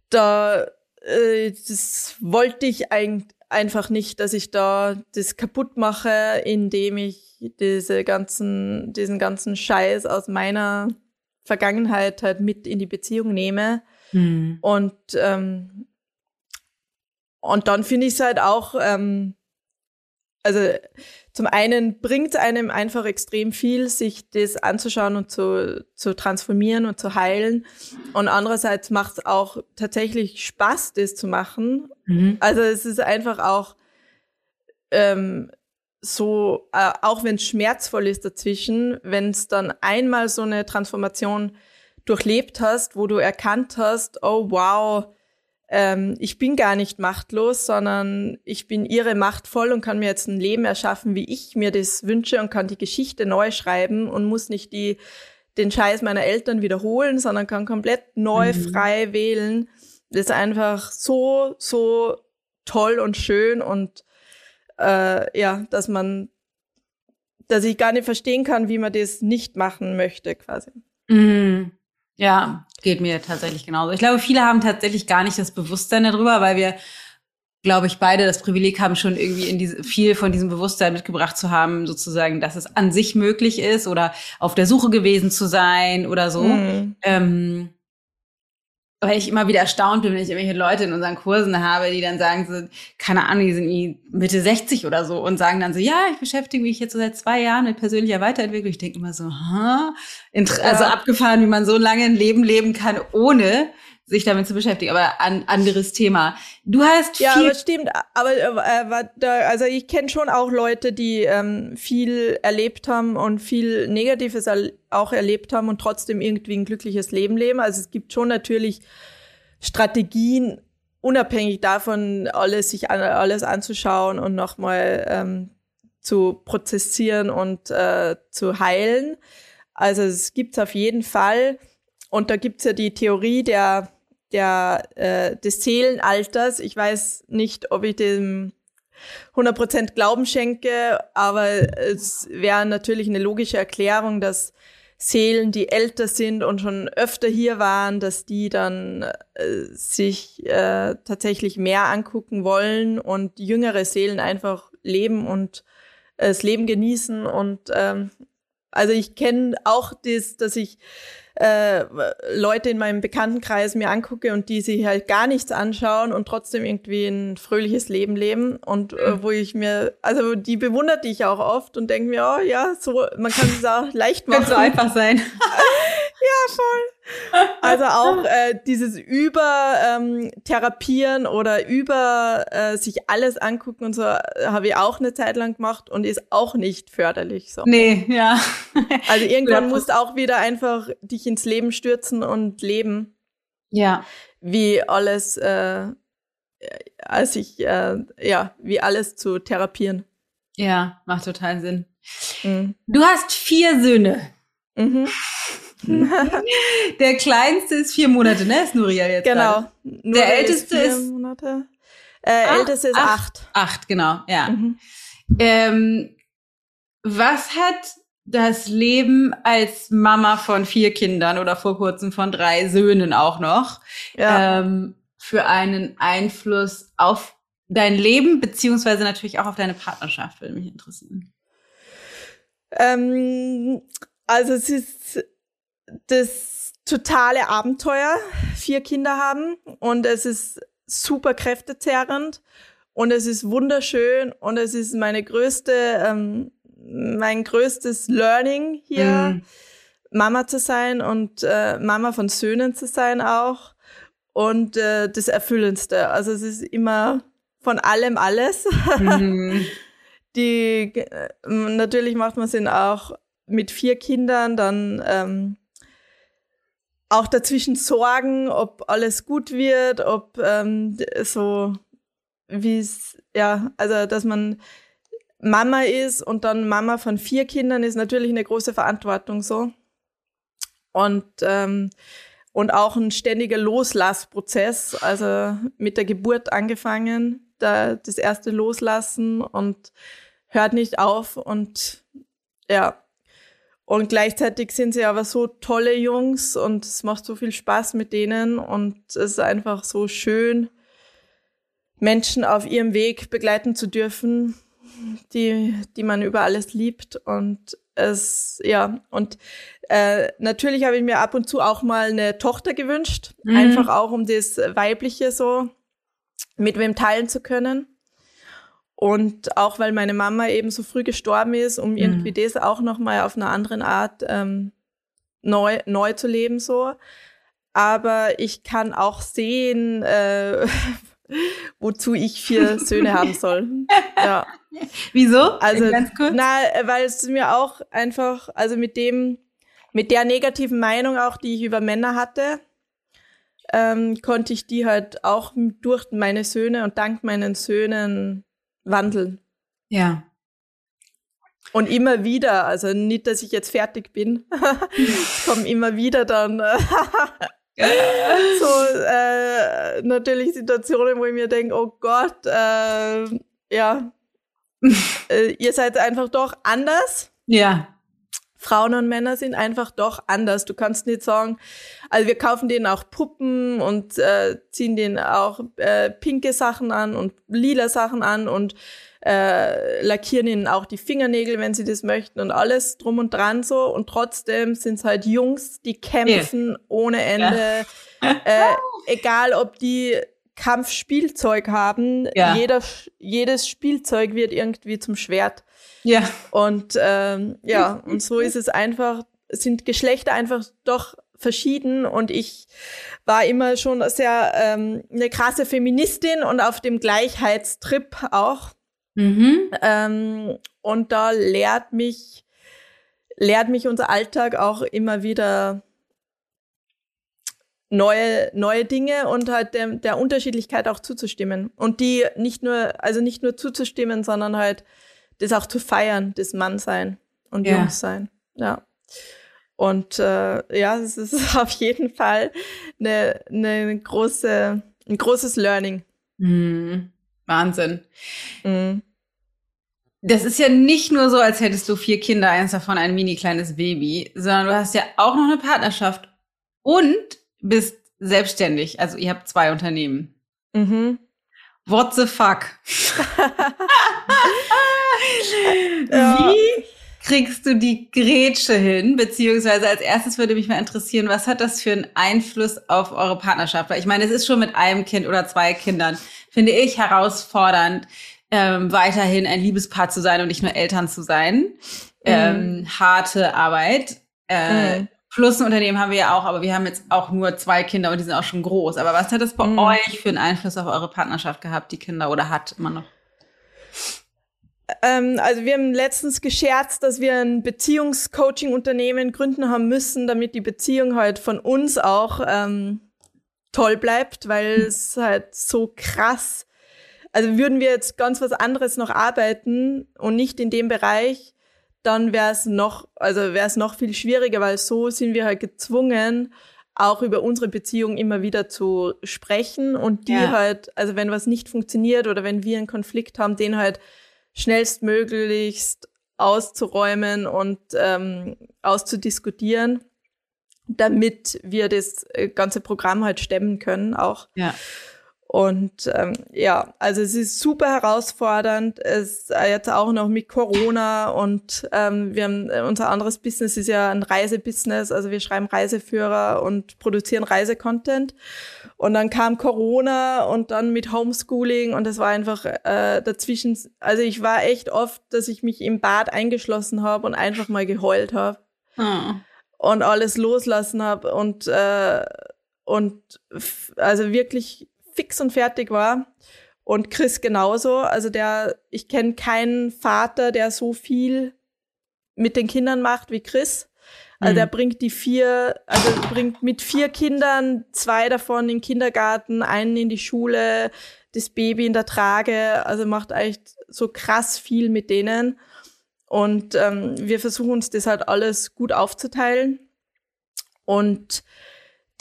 [SPEAKER 2] da äh, das wollte ich ein, einfach nicht, dass ich da das kaputt mache, indem ich diese ganzen, diesen ganzen Scheiß aus meiner Vergangenheit halt mit in die Beziehung nehme. Mhm. Und ähm, und dann finde ich es halt auch, ähm, also zum einen bringt es einem einfach extrem viel, sich das anzuschauen und zu, zu transformieren und zu heilen. Und andererseits macht es auch tatsächlich Spaß, das zu machen. Mhm. Also es ist einfach auch ähm, so, äh, auch wenn es schmerzvoll ist dazwischen, wenn es dann einmal so eine Transformation durchlebt hast, wo du erkannt hast, oh wow, ähm, ich bin gar nicht machtlos, sondern ich bin ihre machtvoll und kann mir jetzt ein Leben erschaffen, wie ich mir das wünsche und kann die Geschichte neu schreiben und muss nicht die, den Scheiß meiner Eltern wiederholen, sondern kann komplett neu, mhm. frei wählen. Das ist einfach so, so toll und schön und äh, ja, dass man dass ich gar nicht verstehen kann, wie man das nicht machen möchte, quasi.
[SPEAKER 1] Mm, ja, geht mir tatsächlich genauso. Ich glaube, viele haben tatsächlich gar nicht das Bewusstsein darüber, weil wir, glaube ich, beide das Privileg haben, schon irgendwie in diese, viel von diesem Bewusstsein mitgebracht zu haben, sozusagen, dass es an sich möglich ist oder auf der Suche gewesen zu sein oder so. Mm. Ähm, weil ich immer wieder erstaunt bin, wenn ich irgendwelche Leute in unseren Kursen habe, die dann sagen so, keine Ahnung, die sind irgendwie Mitte 60 oder so und sagen dann so, ja, ich beschäftige mich jetzt so seit zwei Jahren mit persönlicher Weiterentwicklung. Ich denke immer so, ha? Also ja. abgefahren, wie man so lange ein Leben leben kann, ohne sich damit zu beschäftigen. Aber ein anderes Thema. Du hast
[SPEAKER 2] ja, aber stimmt. Aber äh, da, also ich kenne schon auch Leute, die ähm, viel erlebt haben und viel Negatives auch erlebt haben und trotzdem irgendwie ein glückliches Leben leben. Also es gibt schon natürlich Strategien, unabhängig davon, alles sich an, alles anzuschauen und nochmal ähm, zu prozessieren und äh, zu heilen. Also es gibt's auf jeden Fall. Und da gibt's ja die Theorie der der, äh, des Seelenalters. Ich weiß nicht, ob ich dem 100% Glauben schenke, aber es wäre natürlich eine logische Erklärung, dass Seelen, die älter sind und schon öfter hier waren, dass die dann äh, sich äh, tatsächlich mehr angucken wollen und jüngere Seelen einfach leben und äh, das Leben genießen. Und ähm, also ich kenne auch das, dass ich äh, Leute in meinem Bekanntenkreis mir angucke und die sich halt gar nichts anschauen und trotzdem irgendwie ein fröhliches Leben leben und äh, mhm. wo ich mir, also die bewunderte ich auch oft und denke mir, oh ja, so, man kann es auch leicht machen.
[SPEAKER 1] Kann so einfach sein.
[SPEAKER 2] ja, voll. Also auch äh, dieses über ähm, oder über äh, sich alles angucken und so äh, habe ich auch eine Zeit lang gemacht und ist auch nicht förderlich so.
[SPEAKER 1] Nee, ja.
[SPEAKER 2] Also irgendwann ja. musst auch wieder einfach dich ins Leben stürzen und leben.
[SPEAKER 1] Ja.
[SPEAKER 2] Wie alles äh, als ich äh, ja, wie alles zu therapieren.
[SPEAKER 1] Ja, macht total Sinn. Mhm. Du hast vier Söhne. Mhm. Der kleinste ist vier Monate, ne? Ist Nuria jetzt.
[SPEAKER 2] Genau.
[SPEAKER 1] Der älteste ist.
[SPEAKER 2] Vier Monate. Äh, ah, älteste ist acht.
[SPEAKER 1] acht. Acht, genau, ja. Mhm. Ähm, was hat das Leben als Mama von vier Kindern oder vor kurzem von drei Söhnen auch noch ja. ähm, für einen Einfluss auf dein Leben, beziehungsweise natürlich auch auf deine Partnerschaft, würde mich interessieren.
[SPEAKER 2] Ähm, also es ist das totale Abenteuer, vier Kinder haben und es ist super kräftezerrend und es ist wunderschön und es ist meine größte, ähm, mein größtes Learning hier, mhm. Mama zu sein und äh, Mama von Söhnen zu sein auch und äh, das Erfüllendste. Also es ist immer von allem alles. Mhm. Die äh, natürlich macht man es auch mit vier Kindern dann ähm, auch dazwischen sorgen, ob alles gut wird, ob ähm, so wie es, ja, also dass man Mama ist und dann Mama von vier Kindern ist natürlich eine große Verantwortung so. Und, ähm, und auch ein ständiger Loslassprozess, also mit der Geburt angefangen, da das erste Loslassen und hört nicht auf und ja, und gleichzeitig sind sie aber so tolle Jungs und es macht so viel Spaß mit denen und es ist einfach so schön, Menschen auf ihrem Weg begleiten zu dürfen, die, die man über alles liebt. Und es, ja, und äh, natürlich habe ich mir ab und zu auch mal eine Tochter gewünscht, mhm. einfach auch um das Weibliche so mit wem teilen zu können. Und auch weil meine Mama eben so früh gestorben ist, um mhm. irgendwie das auch nochmal auf einer anderen Art ähm, neu, neu zu leben, so. Aber ich kann auch sehen, äh, wozu ich vier Söhne haben soll. Ja.
[SPEAKER 1] Wieso?
[SPEAKER 2] Also, Ganz kurz. Na, weil es mir auch einfach, also mit dem, mit der negativen Meinung auch, die ich über Männer hatte, ähm, konnte ich die halt auch durch meine Söhne und dank meinen Söhnen wandeln.
[SPEAKER 1] Ja.
[SPEAKER 2] Und immer wieder, also nicht, dass ich jetzt fertig bin, es kommen immer wieder dann so äh, natürlich Situationen, wo ich mir denke, oh Gott, äh, ja, äh, ihr seid einfach doch anders
[SPEAKER 1] Ja.
[SPEAKER 2] Frauen und Männer sind einfach doch anders. Du kannst nicht sagen, also wir kaufen denen auch Puppen und äh, ziehen denen auch äh, pinke Sachen an und lila Sachen an und äh, lackieren ihnen auch die Fingernägel, wenn sie das möchten und alles drum und dran so. Und trotzdem sind es halt Jungs, die kämpfen yeah. ohne Ende. Ja. äh, egal, ob die Kampfspielzeug haben, ja. jeder, jedes Spielzeug wird irgendwie zum Schwert.
[SPEAKER 1] Ja.
[SPEAKER 2] Und ähm, ja, und so ist es einfach, sind Geschlechter einfach doch verschieden und ich war immer schon sehr ähm, eine krasse Feministin und auf dem Gleichheitstrip auch. Mhm. Ähm, und da lehrt mich, lehrt mich unser Alltag auch immer wieder neue, neue Dinge und halt der, der Unterschiedlichkeit auch zuzustimmen. Und die nicht nur, also nicht nur zuzustimmen, sondern halt das auch zu feiern, das Mannsein und ja. Jungssein. Ja. Und äh, ja, es ist auf jeden Fall eine, eine große, ein großes Learning.
[SPEAKER 1] Mhm. Wahnsinn. Mhm. Das ist ja nicht nur so, als hättest du vier Kinder, eins davon ein mini kleines Baby, sondern du hast ja auch noch eine Partnerschaft und bist selbstständig. Also ihr habt zwei Unternehmen. Mhm. What the fuck? Wie kriegst du die Grätsche hin? Beziehungsweise als erstes würde mich mal interessieren, was hat das für einen Einfluss auf eure Partnerschaft? Weil ich meine, es ist schon mit einem Kind oder zwei Kindern, finde ich, herausfordernd, ähm, weiterhin ein Liebespaar zu sein und nicht nur Eltern zu sein. Mhm. Ähm, harte Arbeit. Äh, mhm. Plus ein Unternehmen haben wir ja auch, aber wir haben jetzt auch nur zwei Kinder und die sind auch schon groß. Aber was hat das bei mhm. euch für einen Einfluss auf eure Partnerschaft gehabt, die Kinder, oder hat immer noch?
[SPEAKER 2] Ähm, also wir haben letztens gescherzt, dass wir ein Beziehungscoaching-Unternehmen gründen haben müssen, damit die Beziehung halt von uns auch ähm, toll bleibt, weil hm. es halt so krass. Also würden wir jetzt ganz was anderes noch arbeiten und nicht in dem Bereich, dann wäre es noch, also wäre es noch viel schwieriger, weil so sind wir halt gezwungen, auch über unsere Beziehung immer wieder zu sprechen und die ja. halt, also wenn was nicht funktioniert oder wenn wir einen Konflikt haben, den halt schnellstmöglichst auszuräumen und ähm, auszudiskutieren, damit wir das äh, ganze Programm halt stemmen können auch.
[SPEAKER 1] Ja.
[SPEAKER 2] Und ähm, ja, also es ist super herausfordernd. Es äh, jetzt auch noch mit Corona und ähm, wir haben äh, unser anderes Business ist ja ein Reisebusiness. Also wir schreiben Reiseführer und produzieren Reisecontent. Und dann kam Corona und dann mit Homeschooling und das war einfach äh, dazwischen. Also ich war echt oft, dass ich mich im Bad eingeschlossen habe und einfach mal geheult habe oh. und alles loslassen habe und äh, und also wirklich fix und fertig war. Und Chris genauso. Also der, ich kenne keinen Vater, der so viel mit den Kindern macht wie Chris. Also mhm. der bringt die vier, also bringt mit vier Kindern zwei davon in den Kindergarten, einen in die Schule, das Baby in der Trage. Also macht eigentlich so krass viel mit denen. Und ähm, wir versuchen uns das halt alles gut aufzuteilen. Und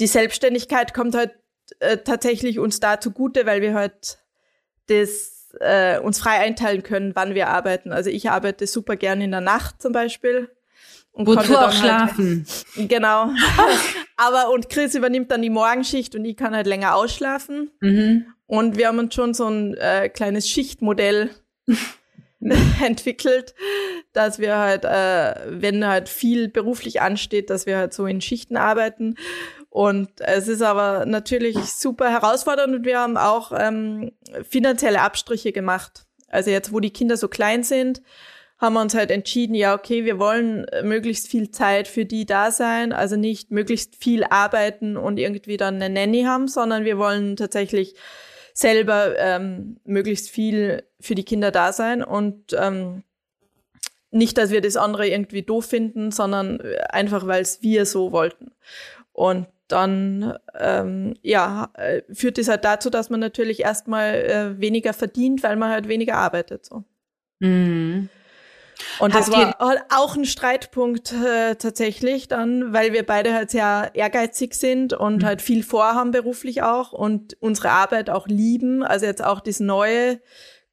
[SPEAKER 2] die Selbstständigkeit kommt halt äh, tatsächlich uns da zugute, weil wir halt das äh, uns frei einteilen können, wann wir arbeiten. Also ich arbeite super gern in der Nacht zum Beispiel.
[SPEAKER 1] Und Wozu auch halt schlafen.
[SPEAKER 2] Halt, genau. Aber und Chris übernimmt dann die Morgenschicht und ich kann halt länger ausschlafen. Mhm. Und wir haben uns schon so ein äh, kleines Schichtmodell entwickelt, dass wir halt, äh, wenn halt viel beruflich ansteht, dass wir halt so in Schichten arbeiten. Und es ist aber natürlich super herausfordernd und wir haben auch ähm, finanzielle Abstriche gemacht. Also jetzt, wo die Kinder so klein sind, haben wir uns halt entschieden, ja, okay, wir wollen möglichst viel Zeit für die da sein, also nicht möglichst viel arbeiten und irgendwie dann eine Nanny haben, sondern wir wollen tatsächlich selber ähm, möglichst viel für die Kinder da sein und ähm, nicht, dass wir das andere irgendwie doof finden, sondern einfach, weil es wir so wollten. Und dann ähm, ja, äh, führt das halt dazu, dass man natürlich erstmal äh, weniger verdient, weil man halt weniger arbeitet. So. Mhm. Und Habt das war halt auch ein Streitpunkt äh, tatsächlich dann, weil wir beide halt sehr ehrgeizig sind und mhm. halt viel vorhaben beruflich auch und unsere Arbeit auch lieben. Also jetzt auch das neue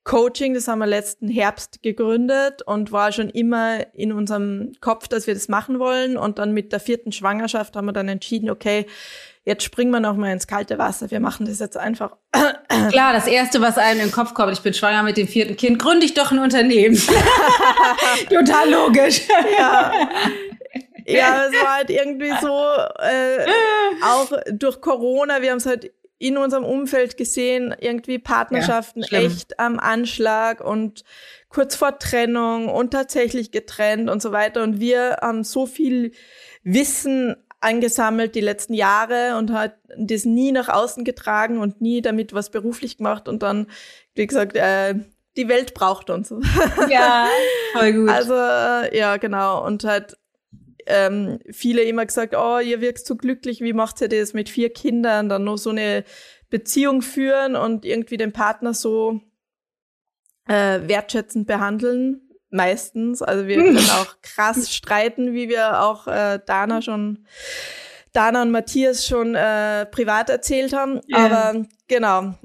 [SPEAKER 2] Coaching, das haben wir letzten Herbst gegründet und war schon immer in unserem Kopf, dass wir das machen wollen. Und dann mit der vierten Schwangerschaft haben wir dann entschieden, okay, jetzt springen wir noch mal ins kalte Wasser. Wir machen das jetzt einfach.
[SPEAKER 1] Klar, das erste, was einem in den Kopf kommt, ich bin schwanger mit dem vierten Kind, gründe ich doch ein Unternehmen. Total logisch.
[SPEAKER 2] Ja. Ja, es war halt irgendwie so, äh, auch durch Corona, wir haben es halt in unserem Umfeld gesehen, irgendwie Partnerschaften ja, echt am Anschlag und kurz vor Trennung und tatsächlich getrennt und so weiter. Und wir haben so viel Wissen angesammelt die letzten Jahre und hat das nie nach außen getragen und nie damit was beruflich gemacht und dann, wie gesagt, äh, die Welt braucht uns.
[SPEAKER 1] Ja, voll gut.
[SPEAKER 2] Also, äh, ja, genau. Und halt ähm, viele immer gesagt, oh, ihr wirkt so glücklich, wie macht ihr das mit vier Kindern, dann noch so eine Beziehung führen und irgendwie den Partner so äh, wertschätzend behandeln meistens. Also wir können auch krass streiten, wie wir auch äh, Dana schon, Dana und Matthias schon äh, privat erzählt haben. Yeah. Aber genau,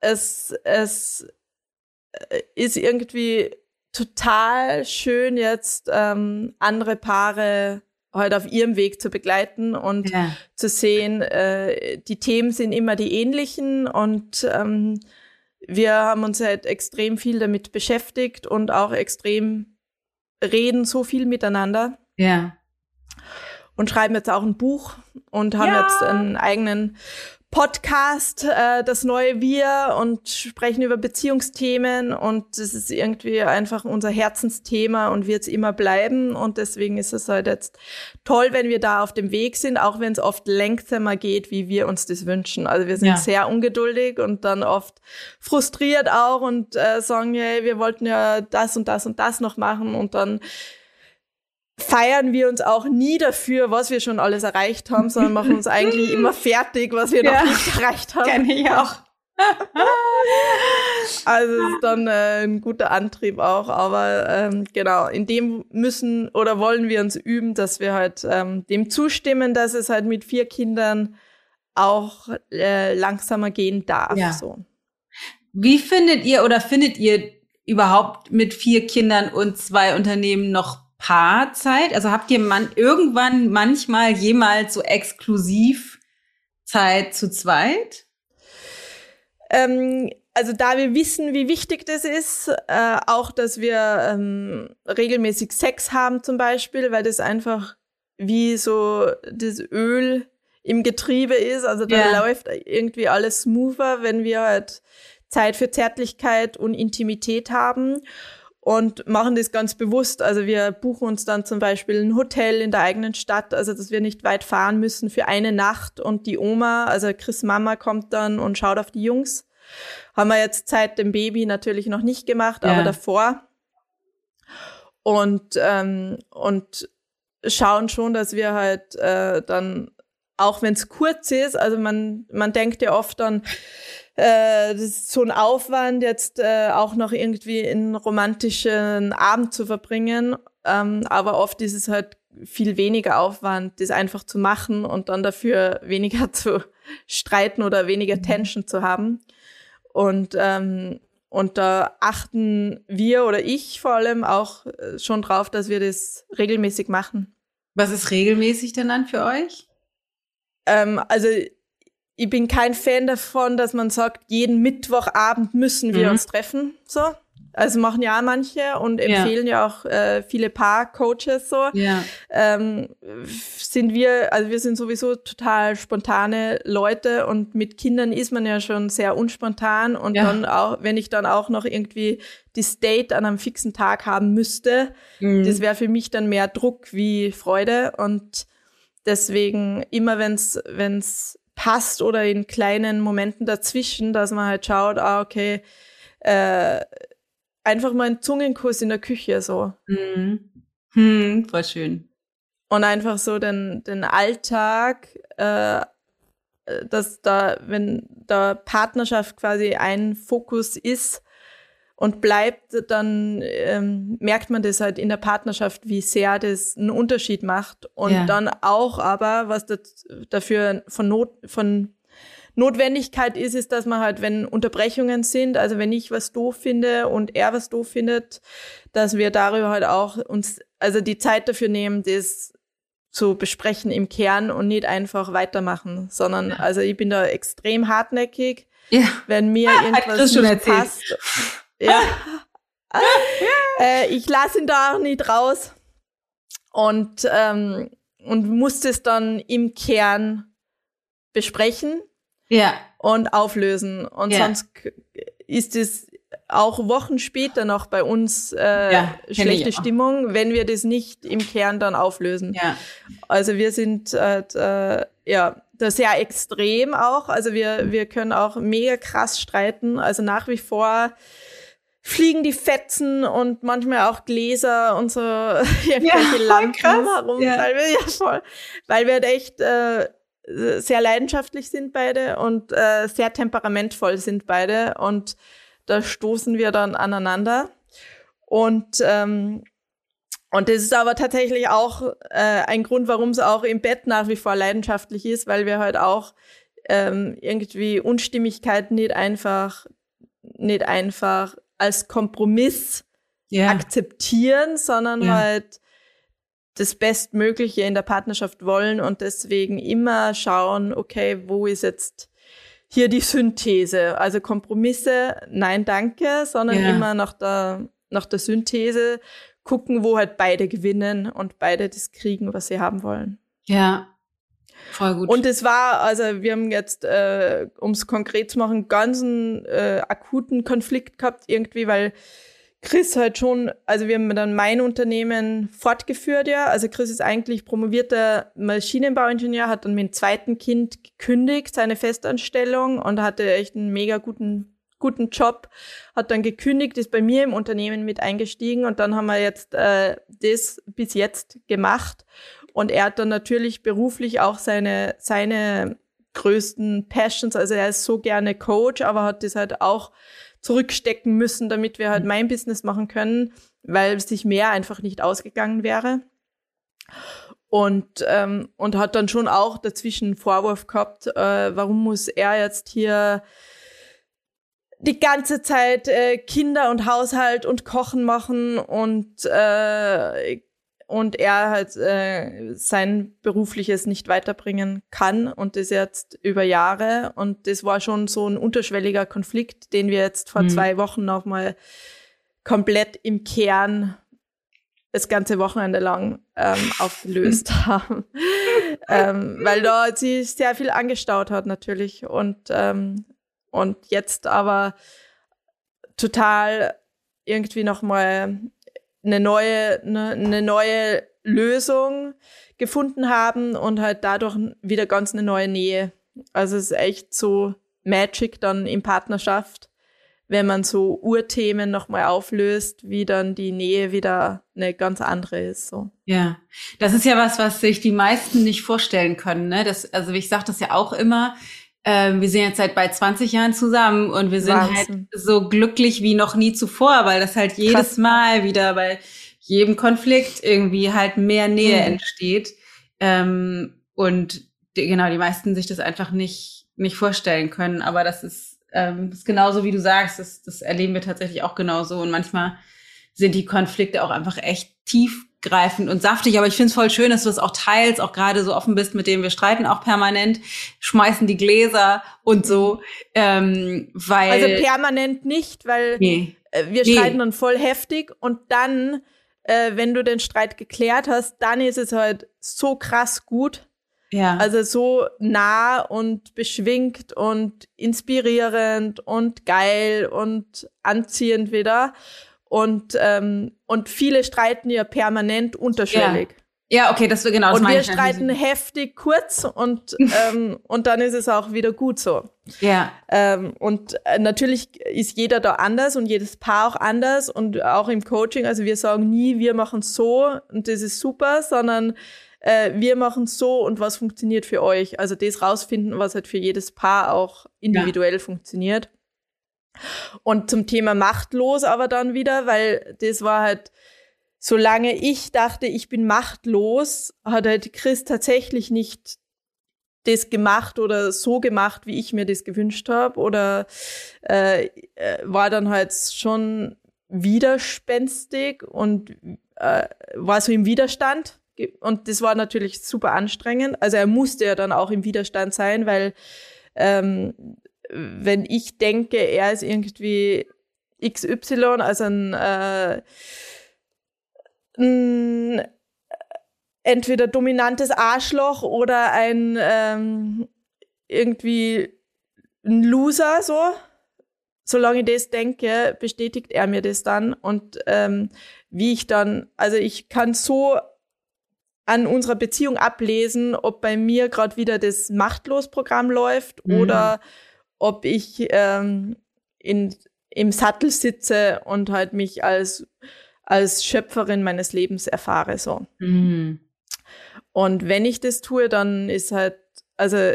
[SPEAKER 2] es, es äh, ist irgendwie total schön jetzt ähm, andere Paare heute auf ihrem Weg zu begleiten und ja. zu sehen, äh, die Themen sind immer die ähnlichen und ähm, wir haben uns halt extrem viel damit beschäftigt und auch extrem reden so viel miteinander.
[SPEAKER 1] Ja.
[SPEAKER 2] Und schreiben jetzt auch ein Buch und haben ja. jetzt einen eigenen Podcast, äh, das neue Wir und sprechen über Beziehungsthemen und das ist irgendwie einfach unser Herzensthema und wird es immer bleiben und deswegen ist es halt jetzt toll, wenn wir da auf dem Weg sind, auch wenn es oft langsamer geht, wie wir uns das wünschen. Also wir sind ja. sehr ungeduldig und dann oft frustriert auch und äh, sagen, hey, wir wollten ja das und das und das noch machen und dann feiern wir uns auch nie dafür, was wir schon alles erreicht haben, sondern machen uns eigentlich immer fertig, was wir ja. noch nicht erreicht haben.
[SPEAKER 1] Kenne ich auch.
[SPEAKER 2] also ist dann äh, ein guter Antrieb auch, aber ähm, genau, in dem müssen oder wollen wir uns üben, dass wir halt ähm, dem zustimmen, dass es halt mit vier Kindern auch äh, langsamer gehen darf. Ja. So.
[SPEAKER 1] Wie findet ihr oder findet ihr überhaupt mit vier Kindern und zwei Unternehmen noch Paarzeit? Also habt ihr man irgendwann manchmal jemals so exklusiv Zeit zu zweit?
[SPEAKER 2] Ähm, also da wir wissen, wie wichtig das ist, äh, auch dass wir ähm, regelmäßig Sex haben zum Beispiel, weil das einfach wie so das Öl im Getriebe ist. Also da ja. läuft irgendwie alles smoother, wenn wir halt Zeit für Zärtlichkeit und Intimität haben und machen das ganz bewusst. Also wir buchen uns dann zum Beispiel ein Hotel in der eigenen Stadt, also dass wir nicht weit fahren müssen für eine Nacht und die Oma, also Chris Mama kommt dann und schaut auf die Jungs. Haben wir jetzt seit dem Baby natürlich noch nicht gemacht, ja. aber davor. Und, ähm, und schauen schon, dass wir halt äh, dann, auch wenn es kurz ist, also man, man denkt ja oft dann, äh, das ist so ein Aufwand, jetzt äh, auch noch irgendwie einen romantischen Abend zu verbringen. Ähm, aber oft ist es halt viel weniger Aufwand, das einfach zu machen und dann dafür weniger zu streiten oder weniger mhm. Tension zu haben. Und, ähm, und da achten wir oder ich vor allem auch äh, schon drauf, dass wir das regelmäßig machen.
[SPEAKER 1] Was ist regelmäßig denn dann für euch?
[SPEAKER 2] Ähm, also ich bin kein Fan davon, dass man sagt, jeden Mittwochabend müssen wir mhm. uns treffen. So. Also machen ja manche und empfehlen ja, ja auch äh, viele Paar-Coaches so.
[SPEAKER 1] Ja.
[SPEAKER 2] Ähm, sind wir, also wir sind sowieso total spontane Leute und mit Kindern ist man ja schon sehr unspontan und ja. dann auch, wenn ich dann auch noch irgendwie die State an einem fixen Tag haben müsste, mhm. das wäre für mich dann mehr Druck wie Freude und deswegen immer wenn's wenn's passt oder in kleinen Momenten dazwischen, dass man halt schaut, ah, okay, äh, einfach mal ein Zungenkuss in der Küche so.
[SPEAKER 1] Mhm. Hm, voll schön.
[SPEAKER 2] Und einfach so den, den Alltag, äh, dass da, wenn da Partnerschaft quasi ein Fokus ist, und bleibt, dann ähm, merkt man das halt in der Partnerschaft, wie sehr das einen Unterschied macht. Und ja. dann auch aber, was das, dafür von, Not, von Notwendigkeit ist, ist, dass man halt, wenn Unterbrechungen sind, also wenn ich was doof finde und er was doof findet, dass wir darüber halt auch uns, also die Zeit dafür nehmen, das zu besprechen im Kern und nicht einfach weitermachen, sondern ja. also ich bin da extrem hartnäckig. Ja. Wenn mir irgendwas nicht passt. Ja. äh, ich lasse ihn da auch nicht raus und ähm, und musste es dann im Kern besprechen
[SPEAKER 1] ja.
[SPEAKER 2] und auflösen. Und ja. sonst ist es auch Wochen später noch bei uns äh, ja, schlechte Stimmung, wenn wir das nicht im Kern dann auflösen.
[SPEAKER 1] Ja.
[SPEAKER 2] Also wir sind halt, äh, ja da sehr extrem auch. Also wir wir können auch mega krass streiten. Also nach wie vor fliegen die Fetzen und manchmal auch Gläser und so irgendwelche ja, Lampen krass. herum, ja. weil wir ja voll, weil wir halt echt äh, sehr leidenschaftlich sind beide und äh, sehr temperamentvoll sind beide und da stoßen wir dann aneinander und ähm, und das ist aber tatsächlich auch äh, ein Grund, warum es auch im Bett nach wie vor leidenschaftlich ist, weil wir halt auch ähm, irgendwie Unstimmigkeiten nicht einfach nicht einfach als Kompromiss ja. akzeptieren, sondern ja. halt das Bestmögliche in der Partnerschaft wollen und deswegen immer schauen, okay, wo ist jetzt hier die Synthese? Also Kompromisse, nein, danke, sondern ja. immer nach der, nach der Synthese gucken, wo halt beide gewinnen und beide das kriegen, was sie haben wollen.
[SPEAKER 1] Ja, Voll gut.
[SPEAKER 2] Und es war, also wir haben jetzt, äh, um es konkret zu machen, ganz einen äh, akuten Konflikt gehabt irgendwie, weil Chris halt schon, also wir haben dann mein Unternehmen fortgeführt, ja. Also Chris ist eigentlich promovierter Maschinenbauingenieur, hat dann mit dem zweiten Kind gekündigt, seine Festanstellung und hatte echt einen mega guten, guten Job, hat dann gekündigt, ist bei mir im Unternehmen mit eingestiegen und dann haben wir jetzt äh, das bis jetzt gemacht. Und er hat dann natürlich beruflich auch seine, seine größten Passions. Also er ist so gerne Coach, aber hat das halt auch zurückstecken müssen, damit wir halt mein Business machen können, weil sich mehr einfach nicht ausgegangen wäre. Und, ähm, und hat dann schon auch dazwischen einen Vorwurf gehabt, äh, warum muss er jetzt hier die ganze Zeit äh, Kinder und Haushalt und Kochen machen und äh, und er halt äh, sein berufliches nicht weiterbringen kann und das jetzt über Jahre und das war schon so ein unterschwelliger Konflikt, den wir jetzt vor mhm. zwei Wochen nochmal komplett im Kern das ganze Wochenende lang ähm, aufgelöst haben, ähm, weil da sich sehr viel angestaut hat natürlich und ähm, und jetzt aber total irgendwie nochmal eine neue, eine, eine neue Lösung gefunden haben und halt dadurch wieder ganz eine neue Nähe. Also es ist echt so Magic dann in Partnerschaft, wenn man so Urthemen nochmal auflöst, wie dann die Nähe wieder eine ganz andere ist. So.
[SPEAKER 1] Ja, das ist ja was, was sich die meisten nicht vorstellen können. Ne? Das, also ich sage das ja auch immer, ähm, wir sind jetzt seit bald 20 Jahren zusammen und wir sind halt Wahnsinn. halt so glücklich wie noch nie zuvor, weil das halt jedes Krass. Mal wieder bei jedem Konflikt irgendwie halt mehr Nähe mhm. entsteht. Ähm, und die, genau, die meisten sich das einfach nicht, nicht vorstellen können. Aber das ist, ähm, ist genauso, wie du sagst, das, das erleben wir tatsächlich auch genauso. Und manchmal sind die Konflikte auch einfach echt tief greifend und saftig, aber ich finde es voll schön, dass du das auch teilst, auch gerade so offen bist, mit dem wir streiten auch permanent, schmeißen die Gläser und so, ähm, weil
[SPEAKER 2] also permanent nicht, weil nee. Äh, wir nee. streiten dann voll heftig und dann, äh, wenn du den Streit geklärt hast, dann ist es halt so krass gut.
[SPEAKER 1] Ja.
[SPEAKER 2] Also so nah und beschwingt und inspirierend und geil und anziehend wieder. Und, ähm, und viele streiten ja permanent unterschwellig.
[SPEAKER 1] Ja. ja okay, das wird genau das
[SPEAKER 2] Und wir streiten heftig kurz und, ähm, und dann ist es auch wieder gut so.
[SPEAKER 1] Ja.
[SPEAKER 2] Ähm, und äh, natürlich ist jeder da anders und jedes Paar auch anders und auch im Coaching. Also wir sagen nie, wir machen so und das ist super, sondern äh, wir machen so und was funktioniert für euch. Also das rausfinden, was halt für jedes Paar auch individuell ja. funktioniert. Und zum Thema machtlos aber dann wieder, weil das war halt, solange ich dachte, ich bin machtlos, hat halt Chris tatsächlich nicht das gemacht oder so gemacht, wie ich mir das gewünscht habe oder äh, äh, war dann halt schon widerspenstig und äh, war so im Widerstand und das war natürlich super anstrengend. Also er musste ja dann auch im Widerstand sein, weil ähm, wenn ich denke, er ist irgendwie XY, also ein, äh, ein entweder dominantes Arschloch oder ein ähm, irgendwie ein Loser, so. Solange ich das denke, bestätigt er mir das dann. Und ähm, wie ich dann, also ich kann so an unserer Beziehung ablesen, ob bei mir gerade wieder das Machtlos-Programm läuft mhm. oder ob ich ähm, in, im Sattel sitze und halt mich als, als Schöpferin meines Lebens erfahre. So. Mhm. Und wenn ich das tue, dann ist halt, also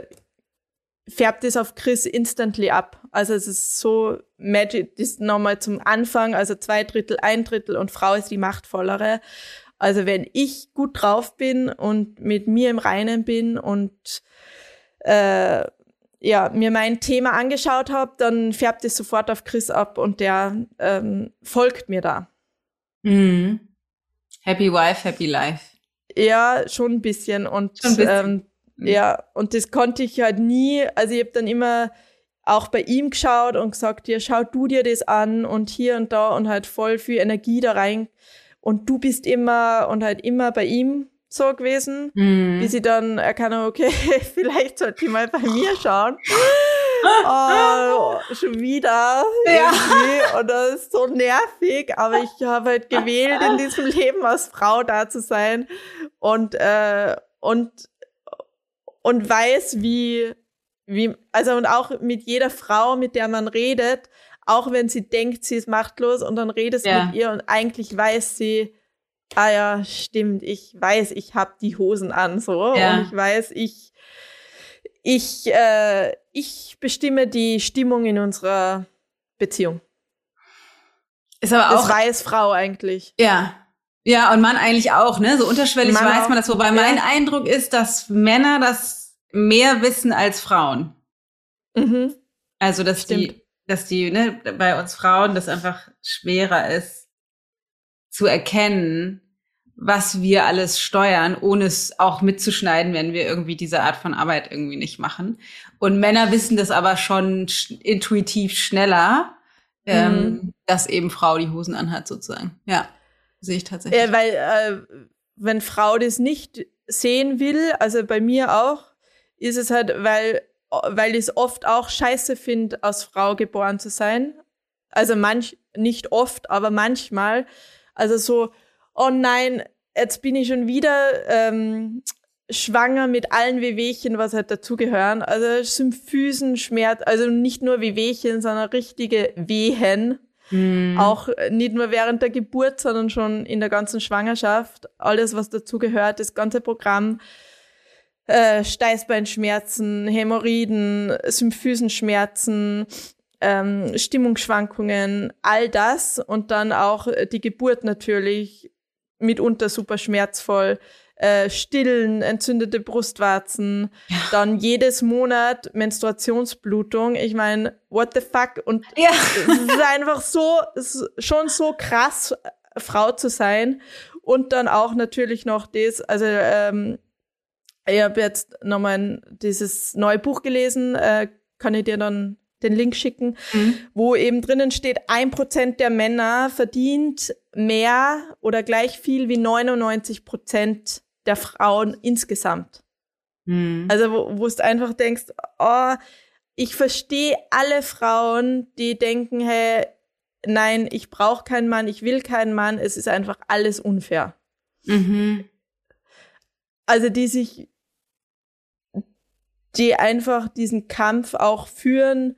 [SPEAKER 2] färbt es auf Chris instantly ab. Also es ist so magic, das ist nochmal zum Anfang, also zwei Drittel, ein Drittel und Frau ist die machtvollere. Also wenn ich gut drauf bin und mit mir im Reinen bin und äh, ja, mir mein Thema angeschaut habe, dann färbt es sofort auf Chris ab und der ähm, folgt mir da.
[SPEAKER 1] Mhm. Happy Wife, Happy Life.
[SPEAKER 2] Ja, schon ein bisschen. Und ein bisschen. Ähm, mhm. ja, und das konnte ich halt nie. Also ich habe dann immer auch bei ihm geschaut und gesagt, ja, schau du dir das an und hier und da und halt voll viel Energie da rein und du bist immer und halt immer bei ihm so gewesen, mhm. wie sie dann erkennen, okay, vielleicht sollte ich mal bei mir schauen. oh, schon wieder ja. und das ist so nervig, aber ich habe halt gewählt, in diesem Leben als Frau da zu sein und äh, und und weiß, wie wie also und auch mit jeder Frau, mit der man redet, auch wenn sie denkt, sie ist machtlos und dann redest ja. mit ihr und eigentlich weiß sie, ah ja, stimmt, ich weiß, ich habe die Hosen an so ja. und ich weiß, ich ich äh, ich bestimme die Stimmung in unserer Beziehung.
[SPEAKER 1] Ist aber auch
[SPEAKER 2] das weiß Frau eigentlich.
[SPEAKER 1] Ja. Ja, und Mann eigentlich auch, ne? So unterschwellig Mann weiß man das, wobei ja. mein Eindruck ist, dass Männer das mehr wissen als Frauen. Mhm. Also, dass Stimmt. die dass die, ne, bei uns Frauen das einfach schwerer ist zu erkennen, was wir alles steuern, ohne es auch mitzuschneiden, wenn wir irgendwie diese Art von Arbeit irgendwie nicht machen. Und Männer wissen das aber schon sch intuitiv schneller, mhm. ähm, dass eben Frau die Hosen anhat, sozusagen. Ja, sehe ich tatsächlich.
[SPEAKER 2] Ja, weil äh, wenn Frau das nicht sehen will, also bei mir auch, ist es halt, weil weil ich es oft auch scheiße finde, als Frau geboren zu sein. Also manch, nicht oft, aber manchmal. Also so, oh nein, jetzt bin ich schon wieder ähm, schwanger mit allen Wehwehchen, was halt dazugehören. Also Symphysenschmerz, also nicht nur Wehwehchen, sondern richtige Wehen. Mhm. Auch nicht nur während der Geburt, sondern schon in der ganzen Schwangerschaft. Alles, was dazugehört, das ganze Programm äh, Steißbeinschmerzen, Hämorrhoiden, Symphysenschmerzen, ähm, Stimmungsschwankungen, all das und dann auch die Geburt natürlich mitunter super schmerzvoll. Äh, Stillen, entzündete Brustwarzen, ja. dann jedes Monat Menstruationsblutung. Ich meine, what the fuck? Und ja. es ist einfach so, ist schon so krass, Frau zu sein. Und dann auch natürlich noch das, also ähm, ich habe jetzt nochmal dieses neue Buch gelesen, äh, kann ich dir dann den Link schicken, mhm. wo eben drinnen steht, ein Prozent der Männer verdient mehr oder gleich viel wie 99 Prozent der Frauen insgesamt. Mhm. Also wo, wo du einfach denkst, oh, ich verstehe alle Frauen, die denken, hey, nein, ich brauche keinen Mann, ich will keinen Mann, es ist einfach alles unfair. Mhm. Also die sich die einfach diesen Kampf auch führen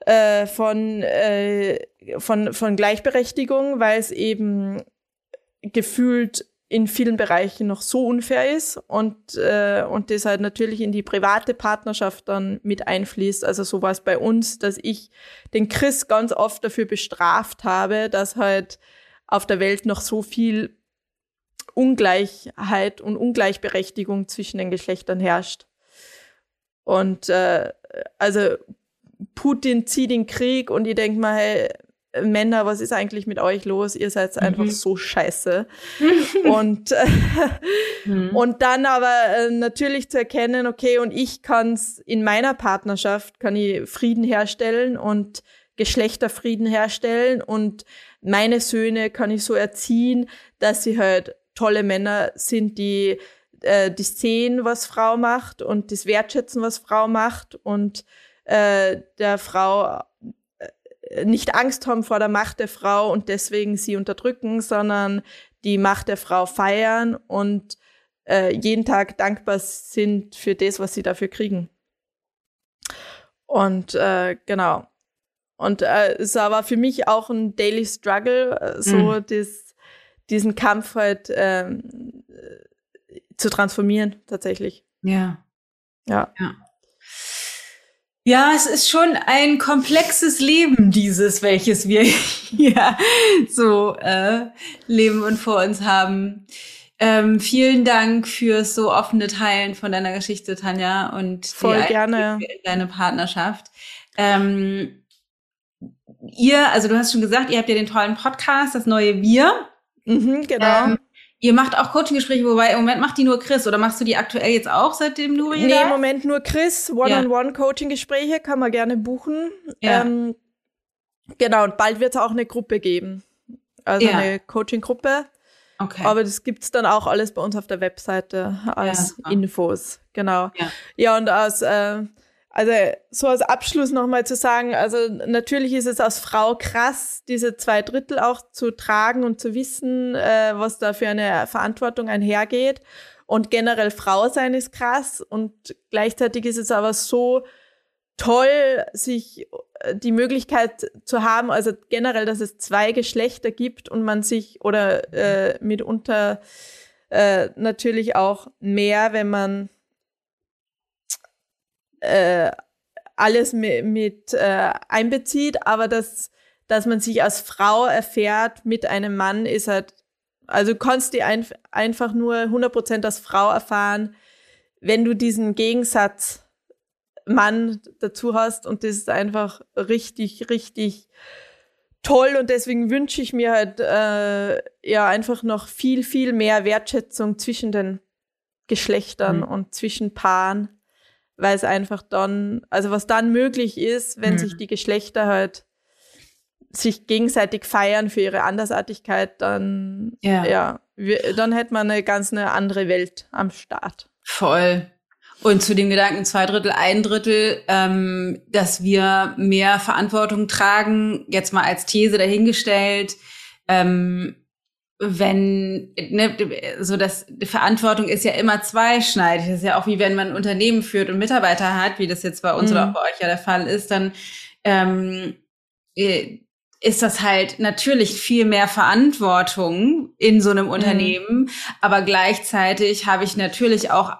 [SPEAKER 2] äh, von, äh, von, von Gleichberechtigung, weil es eben gefühlt in vielen Bereichen noch so unfair ist und, äh, und das halt natürlich in die private Partnerschaft dann mit einfließt. Also so war es bei uns, dass ich den Chris ganz oft dafür bestraft habe, dass halt auf der Welt noch so viel Ungleichheit und Ungleichberechtigung zwischen den Geschlechtern herrscht. Und äh, also Putin zieht den Krieg und ich denke mal, hey, Männer, was ist eigentlich mit euch los? Ihr seid mhm. einfach so scheiße. und, äh, mhm. und dann aber äh, natürlich zu erkennen, okay, und ich kann es in meiner Partnerschaft, kann ich Frieden herstellen und Geschlechterfrieden herstellen und meine Söhne kann ich so erziehen, dass sie halt tolle Männer sind, die äh, die sehen, was Frau macht und das wertschätzen, was Frau macht und äh, der Frau äh, nicht Angst haben vor der Macht der Frau und deswegen sie unterdrücken, sondern die Macht der Frau feiern und äh, jeden Tag dankbar sind für das, was sie dafür kriegen. Und äh, genau. Und äh, es war für mich auch ein Daily Struggle, äh, so mhm. das, diesen Kampf halt ähm, äh, zu transformieren, tatsächlich.
[SPEAKER 1] Ja. Ja. ja. Ja, es ist schon ein komplexes Leben, dieses, welches wir hier so äh, leben und vor uns haben. Ähm, vielen Dank fürs so offene Teilen von deiner Geschichte, Tanja, und
[SPEAKER 2] Voll gerne.
[SPEAKER 1] deine Partnerschaft. Ähm, ihr, also du hast schon gesagt, ihr habt ja den tollen Podcast, das neue Wir.
[SPEAKER 2] Mhm, genau. Ähm,
[SPEAKER 1] Ihr macht auch Coaching-Gespräche, wobei im Moment macht die nur Chris oder machst du die aktuell jetzt auch, seitdem du
[SPEAKER 2] Nee, im Moment nur Chris. One-on-One-Coaching-Gespräche kann man gerne buchen. Ja. Ähm, genau, und bald wird es auch eine Gruppe geben. Also ja. eine Coaching-Gruppe. Okay. Aber das gibt's dann auch alles bei uns auf der Webseite als ja, Infos. Genau. Ja, ja und aus äh, also so als Abschluss nochmal zu sagen, also natürlich ist es als Frau krass, diese zwei Drittel auch zu tragen und zu wissen, äh, was da für eine Verantwortung einhergeht. Und generell Frau sein ist krass und gleichzeitig ist es aber so toll, sich äh, die Möglichkeit zu haben, also generell, dass es zwei Geschlechter gibt und man sich oder äh, mitunter äh, natürlich auch mehr, wenn man äh, alles mit, mit äh, einbezieht, aber dass, dass man sich als Frau erfährt mit einem Mann ist halt, also du kannst dir ein, einfach nur 100% als Frau erfahren, wenn du diesen Gegensatz Mann dazu hast und das ist einfach richtig, richtig toll und deswegen wünsche ich mir halt äh, ja einfach noch viel, viel mehr Wertschätzung zwischen den Geschlechtern mhm. und zwischen Paaren weil es einfach dann, also was dann möglich ist, wenn mhm. sich die Geschlechter halt sich gegenseitig feiern für ihre Andersartigkeit, dann ja, ja wir, dann hätte man eine ganz eine andere Welt am Start.
[SPEAKER 1] Voll. Und zu dem Gedanken zwei Drittel, ein Drittel, ähm, dass wir mehr Verantwortung tragen, jetzt mal als These dahingestellt, ähm, wenn, ne, so das, die Verantwortung ist ja immer zweischneidig. Das ist ja auch wie wenn man ein Unternehmen führt und Mitarbeiter hat, wie das jetzt bei uns mhm. oder auch bei euch ja der Fall ist, dann ähm, äh, ist das halt natürlich viel mehr Verantwortung in so einem mhm. Unternehmen, mhm. aber gleichzeitig habe ich natürlich auch,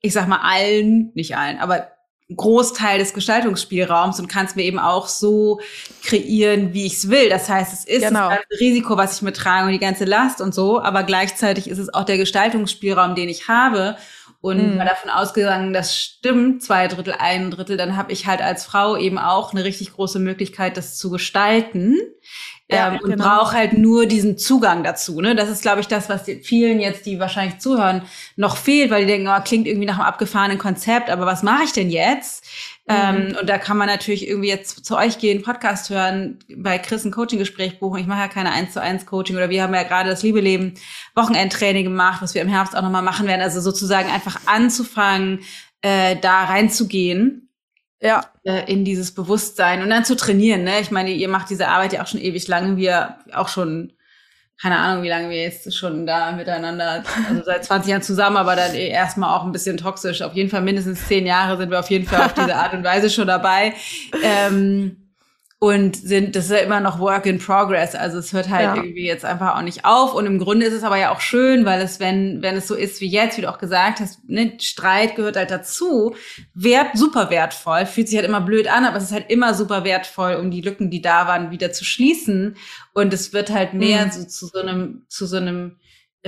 [SPEAKER 1] ich sag mal allen, nicht allen, aber Großteil des Gestaltungsspielraums und kann es mir eben auch so kreieren, wie ich es will. Das heißt, es ist genau. das Risiko, was ich mittrage und die ganze Last und so, aber gleichzeitig ist es auch der Gestaltungsspielraum, den ich habe. Und mhm. mal davon ausgegangen, das stimmt, zwei Drittel, ein Drittel, dann habe ich halt als Frau eben auch eine richtig große Möglichkeit, das zu gestalten. Ja, ähm, und genau. brauche halt nur diesen Zugang dazu. Ne? Das ist, glaube ich, das, was vielen jetzt, die wahrscheinlich zuhören, noch fehlt, weil die denken, oh, klingt irgendwie nach einem abgefahrenen Konzept, aber was mache ich denn jetzt? Mhm. Ähm, und da kann man natürlich irgendwie jetzt zu euch gehen, Podcast hören, bei Chris ein Coaching-Gespräch buchen. Ich mache ja keine 1 zu 1 Coaching oder wir haben ja gerade das Liebeleben Wochenendtraining gemacht, was wir im Herbst auch nochmal machen werden. Also sozusagen einfach anzufangen, äh, da reinzugehen ja. Äh, in dieses Bewusstsein und dann zu trainieren. Ne? Ich meine, ihr macht diese Arbeit ja auch schon ewig lange. Wir auch schon, keine Ahnung, wie lange wir jetzt schon da miteinander, also seit 20 Jahren zusammen, aber dann eh erstmal auch ein bisschen toxisch. Auf jeden Fall mindestens zehn Jahre sind wir auf jeden Fall auf diese Art und Weise schon dabei. Ähm, und sind, das ist ja immer noch Work in Progress. Also es hört halt ja. irgendwie jetzt einfach auch nicht auf. Und im Grunde ist es aber ja auch schön, weil es, wenn, wenn es so ist wie jetzt, wie du auch gesagt hast, ne, Streit gehört halt dazu. Wert, super wertvoll. Fühlt sich halt immer blöd an, aber es ist halt immer super wertvoll, um die Lücken, die da waren, wieder zu schließen. Und es wird halt mehr mhm. so zu so einem, zu so einem,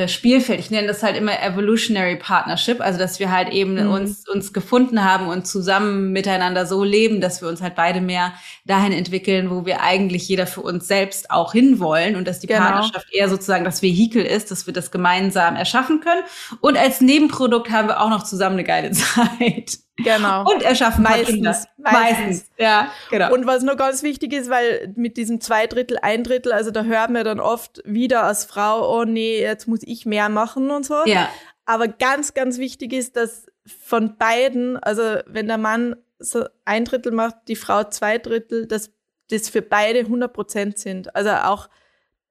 [SPEAKER 1] Spielfeld. Ich nenne das halt immer Evolutionary Partnership, also dass wir halt eben mhm. uns uns gefunden haben und zusammen miteinander so leben, dass wir uns halt beide mehr dahin entwickeln, wo wir eigentlich jeder für uns selbst auch hinwollen und dass die genau. Partnerschaft eher sozusagen das Vehikel ist, dass wir das gemeinsam erschaffen können. Und als Nebenprodukt haben wir auch noch zusammen eine geile Zeit.
[SPEAKER 2] Genau.
[SPEAKER 1] Und erschaffen
[SPEAKER 2] meistens,
[SPEAKER 1] meistens.
[SPEAKER 2] Meistens.
[SPEAKER 1] Ja,
[SPEAKER 2] genau. Und was noch ganz wichtig ist, weil mit diesem zwei Drittel, ein Drittel, also da hört man dann oft wieder als Frau, oh nee, jetzt muss ich mehr machen und so.
[SPEAKER 1] Ja.
[SPEAKER 2] Aber ganz, ganz wichtig ist, dass von beiden, also wenn der Mann so ein Drittel macht, die Frau zwei Drittel, dass das für beide 100 Prozent sind. Also auch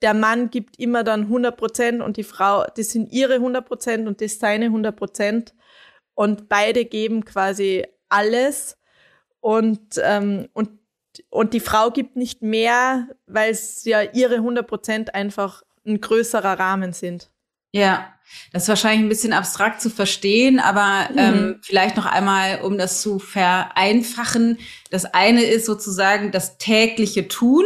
[SPEAKER 2] der Mann gibt immer dann 100 Prozent und die Frau, das sind ihre 100 Prozent und das seine 100 Prozent und beide geben quasi alles und, ähm, und, und die Frau gibt nicht mehr, weil es ja ihre 100 Prozent einfach ein größerer Rahmen sind.
[SPEAKER 1] Ja, das ist wahrscheinlich ein bisschen abstrakt zu verstehen, aber mhm. ähm, vielleicht noch einmal, um das zu vereinfachen. Das eine ist sozusagen das tägliche Tun.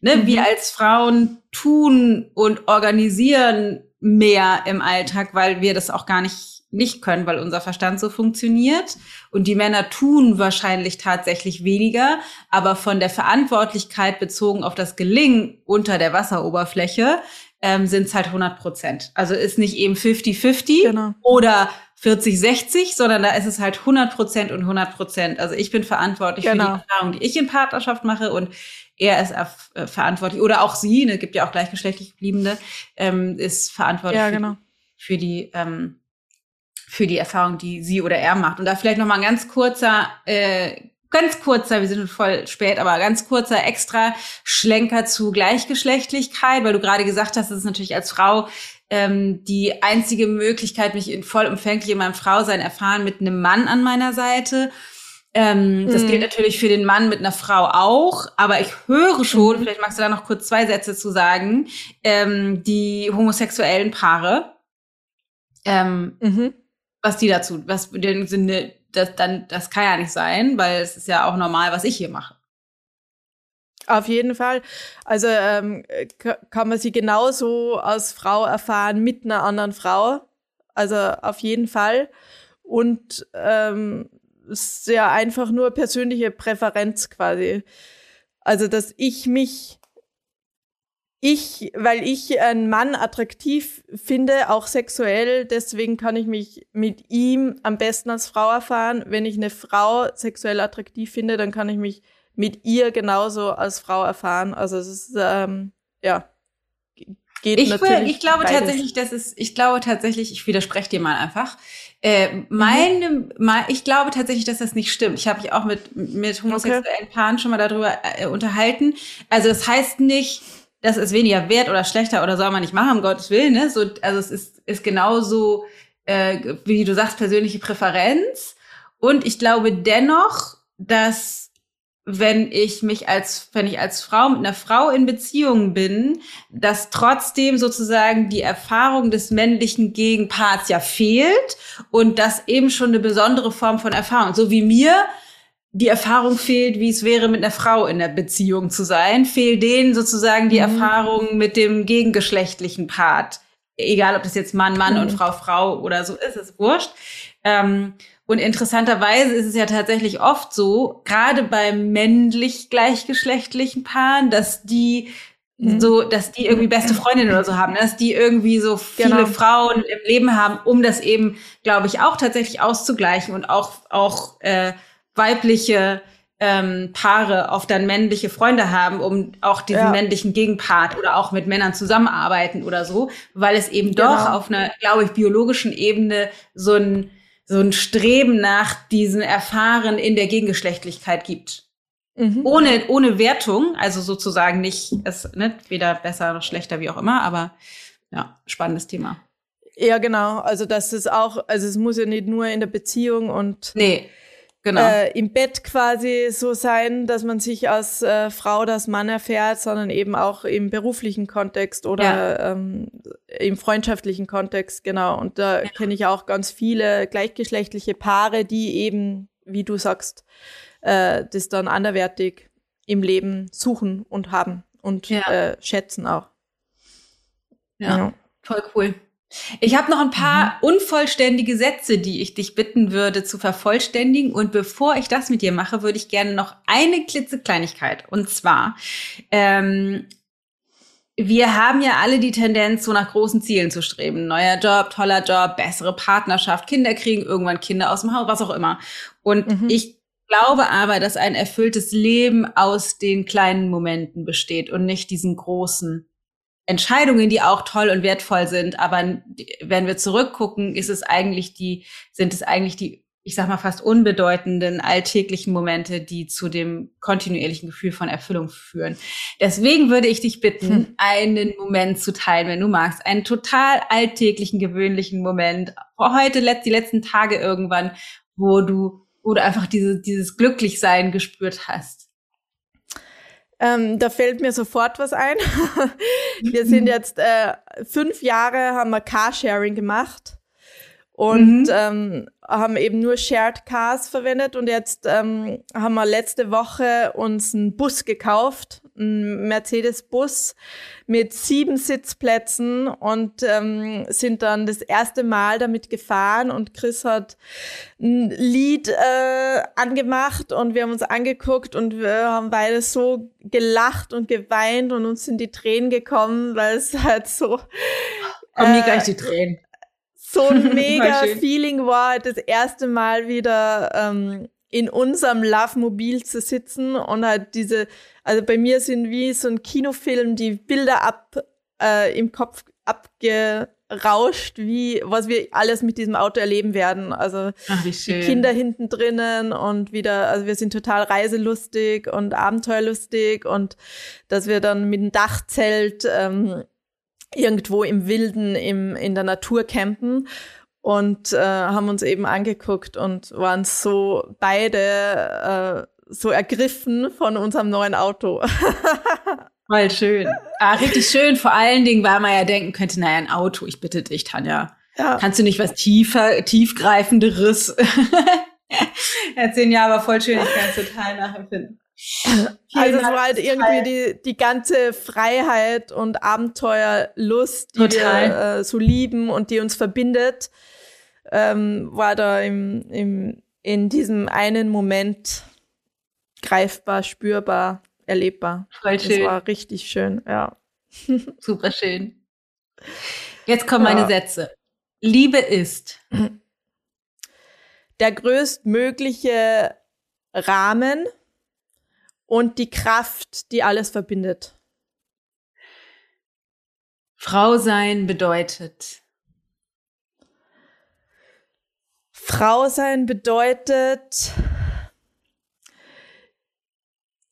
[SPEAKER 1] Ne? Mhm. Wir als Frauen tun und organisieren mehr im Alltag, weil wir das auch gar nicht nicht können, weil unser Verstand so funktioniert. Und die Männer tun wahrscheinlich tatsächlich weniger, aber von der Verantwortlichkeit bezogen auf das Gelingen unter der Wasseroberfläche ähm, sind es halt 100 Prozent. Also ist nicht eben 50-50 genau. oder 40-60, sondern da ist es halt 100 Prozent und 100 Prozent. Also ich bin verantwortlich genau. für die genau. Erfahrung, die ich in Partnerschaft mache und er ist äh, verantwortlich oder auch sie, ne, gibt ja auch gleichgeschlechtlich Bliebene, ähm, ist verantwortlich
[SPEAKER 2] ja, genau.
[SPEAKER 1] für, die, für die ähm, für die Erfahrung, die sie oder er macht. Und da vielleicht noch mal ein ganz kurzer, äh, ganz kurzer, wir sind voll spät, aber ganz kurzer extra Schlenker zu Gleichgeschlechtlichkeit, weil du gerade gesagt hast, das ist natürlich als Frau ähm, die einzige Möglichkeit, mich in vollumfänglich in meinem Frausein erfahren mit einem Mann an meiner Seite. Ähm, das mhm. gilt natürlich für den Mann mit einer Frau auch, aber ich höre schon, mhm. vielleicht magst du da noch kurz zwei Sätze zu sagen, ähm, die homosexuellen Paare. Ähm, mhm was die dazu, was in dem Sinne, das, dann, das kann ja nicht sein, weil es ist ja auch normal, was ich hier mache.
[SPEAKER 2] Auf jeden Fall. Also ähm, kann man sie genauso als Frau erfahren mit einer anderen Frau. Also auf jeden Fall. Und ähm, ist ja einfach nur persönliche Präferenz quasi. Also, dass ich mich ich, weil ich einen Mann attraktiv finde, auch sexuell, deswegen kann ich mich mit ihm am besten als Frau erfahren. Wenn ich eine Frau sexuell attraktiv finde, dann kann ich mich mit ihr genauso als Frau erfahren. Also es ist ähm, ja geht
[SPEAKER 1] ich
[SPEAKER 2] natürlich.
[SPEAKER 1] Will, ich glaube beides. tatsächlich, dass es, ich glaube tatsächlich, ich widerspreche dir mal einfach. Äh, meine, mhm. mal, ich glaube tatsächlich, dass das nicht stimmt. Ich habe mich auch mit mit homosexuellen okay. Paaren schon mal darüber äh, unterhalten. Also das heißt nicht das ist weniger wert oder schlechter oder soll man nicht machen, um Gottes Willen. Ne? So, also es ist, ist genauso, äh, wie du sagst, persönliche Präferenz. Und ich glaube dennoch, dass wenn ich mich als, wenn ich als Frau mit einer Frau in Beziehung bin, dass trotzdem sozusagen die Erfahrung des männlichen Gegenparts ja fehlt und das eben schon eine besondere Form von Erfahrung. So wie mir die Erfahrung fehlt, wie es wäre, mit einer Frau in der Beziehung zu sein, fehlt denen sozusagen die mhm. Erfahrung mit dem gegengeschlechtlichen Part. Egal, ob das jetzt Mann, Mann mhm. und Frau, Frau oder so ist, ist wurscht. Ähm, und interessanterweise ist es ja tatsächlich oft so, gerade bei männlich gleichgeschlechtlichen Paaren, dass die mhm. so, dass die irgendwie beste Freundinnen oder so haben, ne? dass die irgendwie so viele genau. Frauen im Leben haben, um das eben, glaube ich, auch tatsächlich auszugleichen und auch auch äh, weibliche ähm, Paare oft dann männliche Freunde haben, um auch diesen ja. männlichen Gegenpart oder auch mit Männern zusammenarbeiten oder so, weil es eben genau. doch auf einer, glaube ich, biologischen Ebene so ein, so ein Streben nach diesen Erfahren in der Gegengeschlechtlichkeit gibt. Mhm. Ohne, ohne Wertung, also sozusagen nicht, es, ne, weder besser noch schlechter, wie auch immer, aber ja, spannendes Thema.
[SPEAKER 2] Ja, genau. Also, das ist auch, also es muss ja nicht nur in der Beziehung und
[SPEAKER 1] nee
[SPEAKER 2] genau. äh, im Bett quasi so sein, dass man sich als äh, Frau als Mann erfährt, sondern eben auch im beruflichen Kontext oder ja. ähm, im freundschaftlichen Kontext, genau. Und da ja. kenne ich auch ganz viele gleichgeschlechtliche Paare, die eben, wie du sagst, äh, das dann anderwertig im Leben suchen und haben und ja. äh, schätzen auch.
[SPEAKER 1] Ja, voll cool. Ich habe noch ein paar mhm. unvollständige Sätze, die ich dich bitten würde zu vervollständigen. Und bevor ich das mit dir mache, würde ich gerne noch eine klitzekleinigkeit. Und zwar, ähm, wir haben ja alle die Tendenz, so nach großen Zielen zu streben. Neuer Job, toller Job, bessere Partnerschaft, Kinder kriegen irgendwann Kinder aus dem Haus, was auch immer. Und mhm. ich glaube aber, dass ein erfülltes Leben aus den kleinen Momenten besteht und nicht diesen großen Entscheidungen, die auch toll und wertvoll sind. Aber wenn wir zurückgucken, ist es eigentlich die, sind es eigentlich die ich sag mal, fast unbedeutenden alltäglichen Momente, die zu dem kontinuierlichen Gefühl von Erfüllung führen. Deswegen würde ich dich bitten, hm. einen Moment zu teilen, wenn du magst. Einen total alltäglichen, gewöhnlichen Moment. Heute, die letzten Tage irgendwann, wo du, wo du einfach diese, dieses Glücklichsein gespürt hast.
[SPEAKER 2] Ähm, da fällt mir sofort was ein. wir sind jetzt äh, fünf Jahre, haben wir Carsharing gemacht und mhm. ähm, haben eben nur Shared Cars verwendet und jetzt ähm, haben wir letzte Woche uns einen Bus gekauft, einen Mercedes-Bus mit sieben Sitzplätzen und ähm, sind dann das erste Mal damit gefahren und Chris hat ein Lied äh, angemacht und wir haben uns angeguckt und wir haben beide so gelacht und geweint und uns sind die Tränen gekommen, weil es halt so
[SPEAKER 1] Kommen mir gleich die Tränen.
[SPEAKER 2] so ein mega Feeling war, das erste Mal wieder ähm, in unserem Love-Mobil zu sitzen und halt diese, also bei mir sind wie so ein Kinofilm die Bilder ab äh, im Kopf abgerauscht, wie was wir alles mit diesem Auto erleben werden. Also Ach, die Kinder hinten drinnen und wieder, also wir sind total reiselustig und abenteuerlustig und dass wir dann mit dem Dachzelt ähm, irgendwo im Wilden, im, in der Natur campen und äh, haben uns eben angeguckt und waren so beide äh, so ergriffen von unserem neuen Auto.
[SPEAKER 1] Voll schön. Ah, richtig schön. Vor allen Dingen, weil man ja denken könnte, naja, ein Auto, ich bitte dich, Tanja. Ja. Kannst du nicht was tiefer, tiefgreifenderes erzählen? Ja, aber voll schön, ich kann es total nachempfinden.
[SPEAKER 2] also es war halt irgendwie die, die ganze Freiheit und Abenteuerlust, die Total. wir äh, so lieben und die uns verbindet, ähm, war da im, im, in diesem einen Moment greifbar, spürbar, erlebbar. Voll schön. Das war richtig schön, ja.
[SPEAKER 1] Super schön. Jetzt kommen ja. meine Sätze. Liebe ist
[SPEAKER 2] der größtmögliche Rahmen, und die Kraft, die alles verbindet.
[SPEAKER 1] Frau sein bedeutet.
[SPEAKER 2] Frau sein bedeutet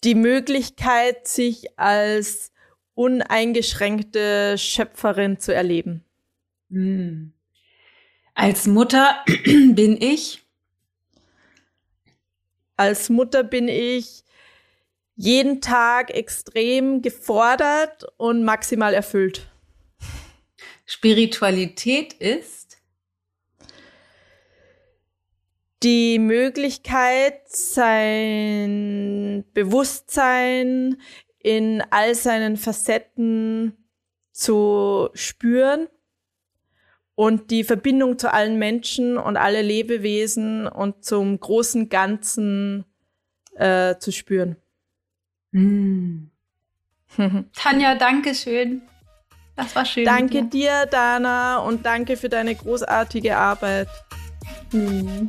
[SPEAKER 2] die Möglichkeit, sich als uneingeschränkte Schöpferin zu erleben. Hm.
[SPEAKER 1] Als Mutter bin ich.
[SPEAKER 2] Als Mutter bin ich jeden Tag extrem gefordert und maximal erfüllt.
[SPEAKER 1] Spiritualität ist
[SPEAKER 2] die Möglichkeit, sein Bewusstsein in all seinen Facetten zu spüren und die Verbindung zu allen Menschen und alle Lebewesen und zum großen Ganzen äh, zu spüren.
[SPEAKER 1] Mm. Tanja, danke schön. Das war schön.
[SPEAKER 2] Danke dir. dir, Dana, und danke für deine großartige Arbeit. Mm.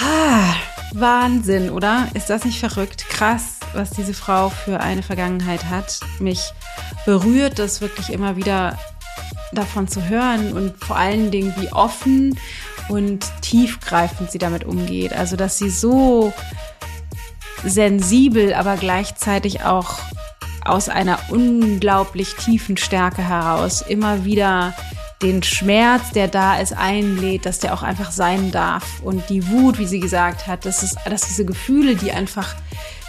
[SPEAKER 1] Ha, Wahnsinn, oder? Ist das nicht verrückt? Krass, was diese Frau für eine Vergangenheit hat. Mich berührt das wirklich immer wieder davon zu hören und vor allen Dingen, wie offen und tiefgreifend sie damit umgeht. Also, dass sie so sensibel, aber gleichzeitig auch aus einer unglaublich tiefen Stärke heraus immer wieder den Schmerz, der da ist, einlädt, dass der auch einfach sein darf. Und die Wut, wie sie gesagt hat, dass, es, dass diese Gefühle, die einfach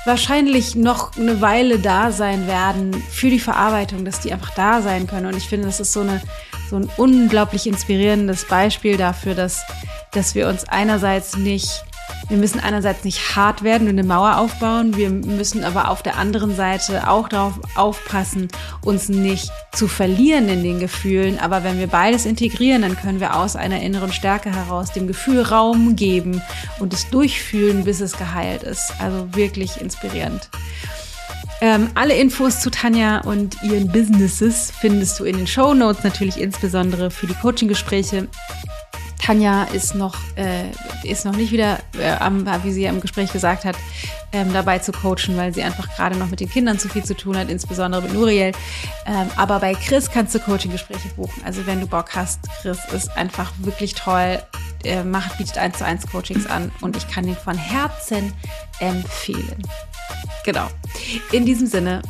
[SPEAKER 1] wahrscheinlich noch eine Weile da sein werden für die Verarbeitung, dass die einfach da sein können. Und ich finde, das ist so, eine, so ein unglaublich inspirierendes Beispiel dafür, dass, dass wir uns einerseits nicht Wir müssen einerseits nicht hart werden und eine Mauer aufbauen, wir müssen aber auf der anderen Seite auch darauf aufpassen, uns nicht zu verlieren in den Gefühlen. Aber wenn wir beides integrieren, dann können wir aus einer inneren Stärke heraus dem Gefühl Raum geben und es durchfühlen, bis es geheilt ist. Also wirklich inspirierend. Ähm, alle Infos zu Tanja und ihren Businesses findest du in den Show Notes, natürlich insbesondere für die Coaching-Gespräche. Tanja ist noch, äh, ist noch nicht wieder, äh, am, wie sie im Gespräch gesagt hat, ähm, dabei zu coachen, weil sie einfach gerade noch mit den Kindern zu viel zu tun hat, insbesondere mit Nuriel. Ähm, aber bei Chris kannst du Coaching-Gespräche buchen. Also wenn du Bock hast, Chris ist einfach wirklich toll, äh, macht, bietet 1 zu 1 Coachings an und ich kann ihn von Herzen empfehlen. Genau. In diesem Sinne,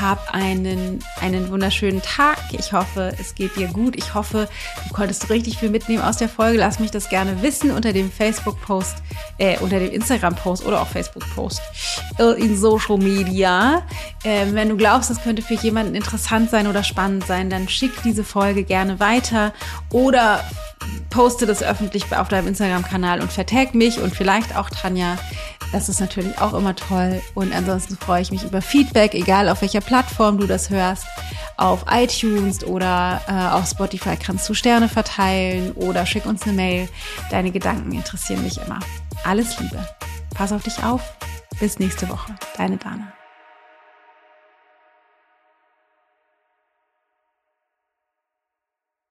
[SPEAKER 1] hab einen, einen wunderschönen Tag. Ich hoffe, es geht dir gut. Ich hoffe, du konntest richtig viel mitnehmen aus der Folge. Lass mich das gerne wissen unter dem Facebook-Post, äh, unter dem Instagram-Post oder auch Facebook-Post äh, in Social Media. Äh, wenn du glaubst, das könnte für jemanden interessant sein oder spannend sein, dann schick diese Folge gerne weiter oder poste das öffentlich auf deinem Instagram-Kanal und vertag mich und vielleicht auch Tanja. Das ist natürlich auch immer toll. Und ansonsten freue ich mich über Feedback, egal auf welcher Plattform du das hörst. Auf iTunes oder äh, auf Spotify kannst du Sterne verteilen oder schick uns eine Mail. Deine Gedanken interessieren mich immer. Alles Liebe. Pass auf dich auf. Bis nächste Woche. Deine Dana.